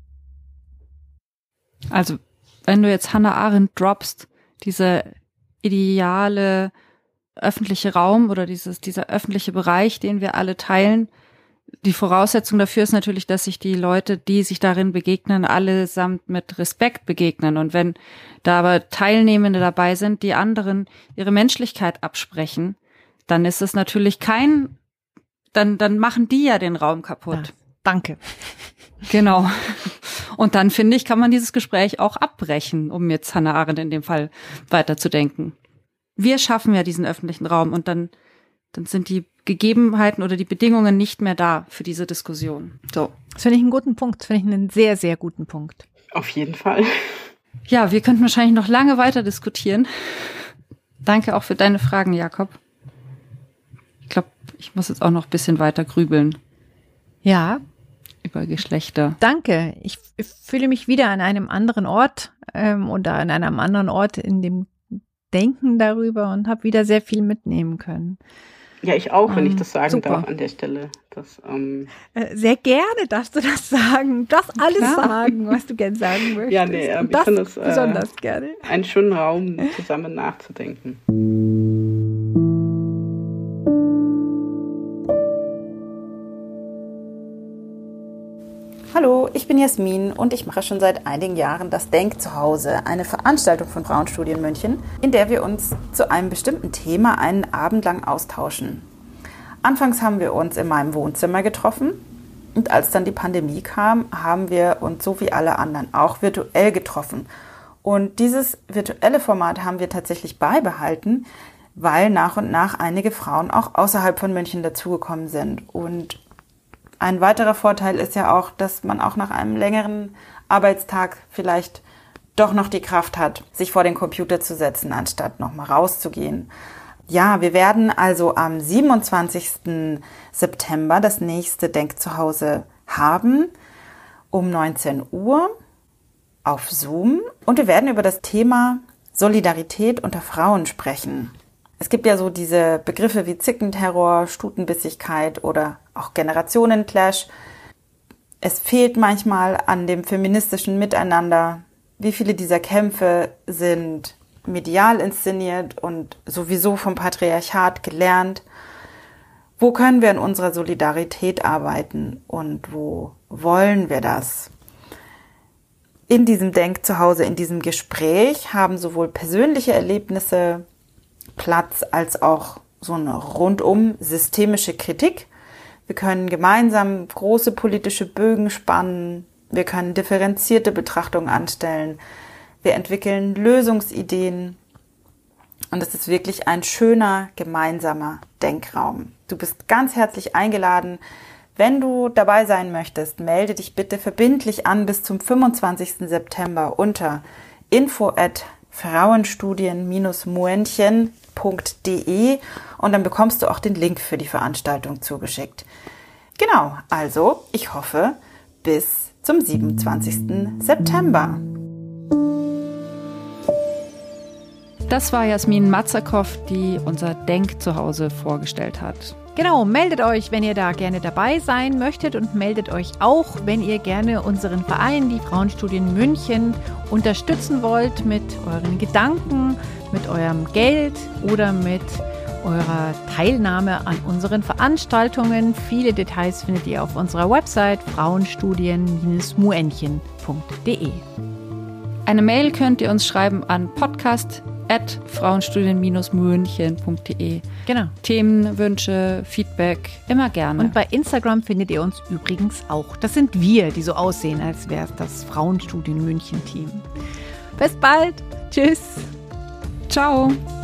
Also, wenn du jetzt Hannah Arendt droppst, diese ideale öffentliche Raum oder dieses, dieser öffentliche Bereich, den wir alle teilen, die Voraussetzung dafür ist natürlich, dass sich die Leute, die sich darin begegnen, allesamt mit Respekt begegnen. Und wenn da aber Teilnehmende dabei sind, die anderen ihre Menschlichkeit absprechen, dann ist es natürlich kein, dann, dann machen die ja den Raum kaputt. Ja, danke. Genau. Und dann finde ich, kann man dieses Gespräch auch abbrechen, um jetzt Hannah Arendt in dem Fall weiterzudenken. Wir schaffen ja diesen öffentlichen Raum und dann, dann sind die Gegebenheiten oder die Bedingungen nicht mehr da für diese Diskussion. So. Das finde ich einen guten Punkt. Das finde ich einen sehr, sehr guten Punkt. Auf jeden Fall. Ja, wir könnten wahrscheinlich noch lange weiter diskutieren. Danke auch für deine Fragen, Jakob. Ich glaube, ich muss jetzt auch noch ein bisschen weiter grübeln. Ja. Über Geschlechter. Danke. Ich fühle mich wieder an einem anderen Ort ähm, oder an einem anderen Ort in dem Denken darüber und habe wieder sehr viel mitnehmen können. Ja, ich auch, wenn ich ähm, das sagen super. darf an der Stelle. Das, ähm äh, Sehr gerne darfst du das sagen. Das alles Klar. sagen, was du gerne sagen möchtest. Ja, nee, ähm, ich finde es äh, besonders gerne. einen schönen Raum, zusammen nachzudenken. Hallo, ich bin Jasmin und ich mache schon seit einigen Jahren das Denk zu Hause, eine Veranstaltung von Frauenstudien München, in der wir uns zu einem bestimmten Thema einen Abend lang austauschen. Anfangs haben wir uns in meinem Wohnzimmer getroffen und als dann die Pandemie kam, haben wir uns so wie alle anderen auch virtuell getroffen. Und dieses virtuelle Format haben wir tatsächlich beibehalten, weil nach und nach einige Frauen auch außerhalb von München dazugekommen sind und ein weiterer Vorteil ist ja auch, dass man auch nach einem längeren Arbeitstag vielleicht doch noch die Kraft hat, sich vor den Computer zu setzen, anstatt nochmal rauszugehen. Ja, wir werden also am 27. September das nächste Denkzuhause haben um 19 Uhr auf Zoom und wir werden über das Thema Solidarität unter Frauen sprechen. Es gibt ja so diese Begriffe wie Zickenterror, Stutenbissigkeit oder auch Generationenclash. Es fehlt manchmal an dem feministischen Miteinander. Wie viele dieser Kämpfe sind medial inszeniert und sowieso vom Patriarchat gelernt? Wo können wir an unserer Solidarität arbeiten und wo wollen wir das? In diesem Denk zu Hause, in diesem Gespräch haben sowohl persönliche Erlebnisse Platz als auch so eine rundum systemische Kritik. Wir können gemeinsam große politische Bögen spannen. Wir können differenzierte Betrachtungen anstellen. Wir entwickeln Lösungsideen. Und es ist wirklich ein schöner gemeinsamer Denkraum. Du bist ganz herzlich eingeladen, Wenn du dabei sein möchtest, melde dich bitte verbindlich an bis zum 25. September unter info at frauenstudien-muentchen.de und dann bekommst du auch den Link für die Veranstaltung zugeschickt. Genau, also ich hoffe, bis zum 27. September. Das war Jasmin Matzakow, die unser Denk zu Hause vorgestellt hat. Genau, meldet euch, wenn ihr da gerne dabei sein möchtet und meldet euch auch, wenn ihr gerne unseren Verein, die Frauenstudien München, unterstützen wollt mit euren Gedanken, mit eurem Geld oder mit eurer Teilnahme an unseren Veranstaltungen. Viele Details findet ihr auf unserer Website frauenstudien-muenchen.de. Eine Mail könnt ihr uns schreiben an podcast at frauenstudien-münchen.de. Genau. Themen, Wünsche, Feedback, immer gerne. Und bei Instagram findet ihr uns übrigens auch. Das sind wir, die so aussehen, als wäre es das Frauenstudien München Team. Bis bald. Tschüss. Ciao.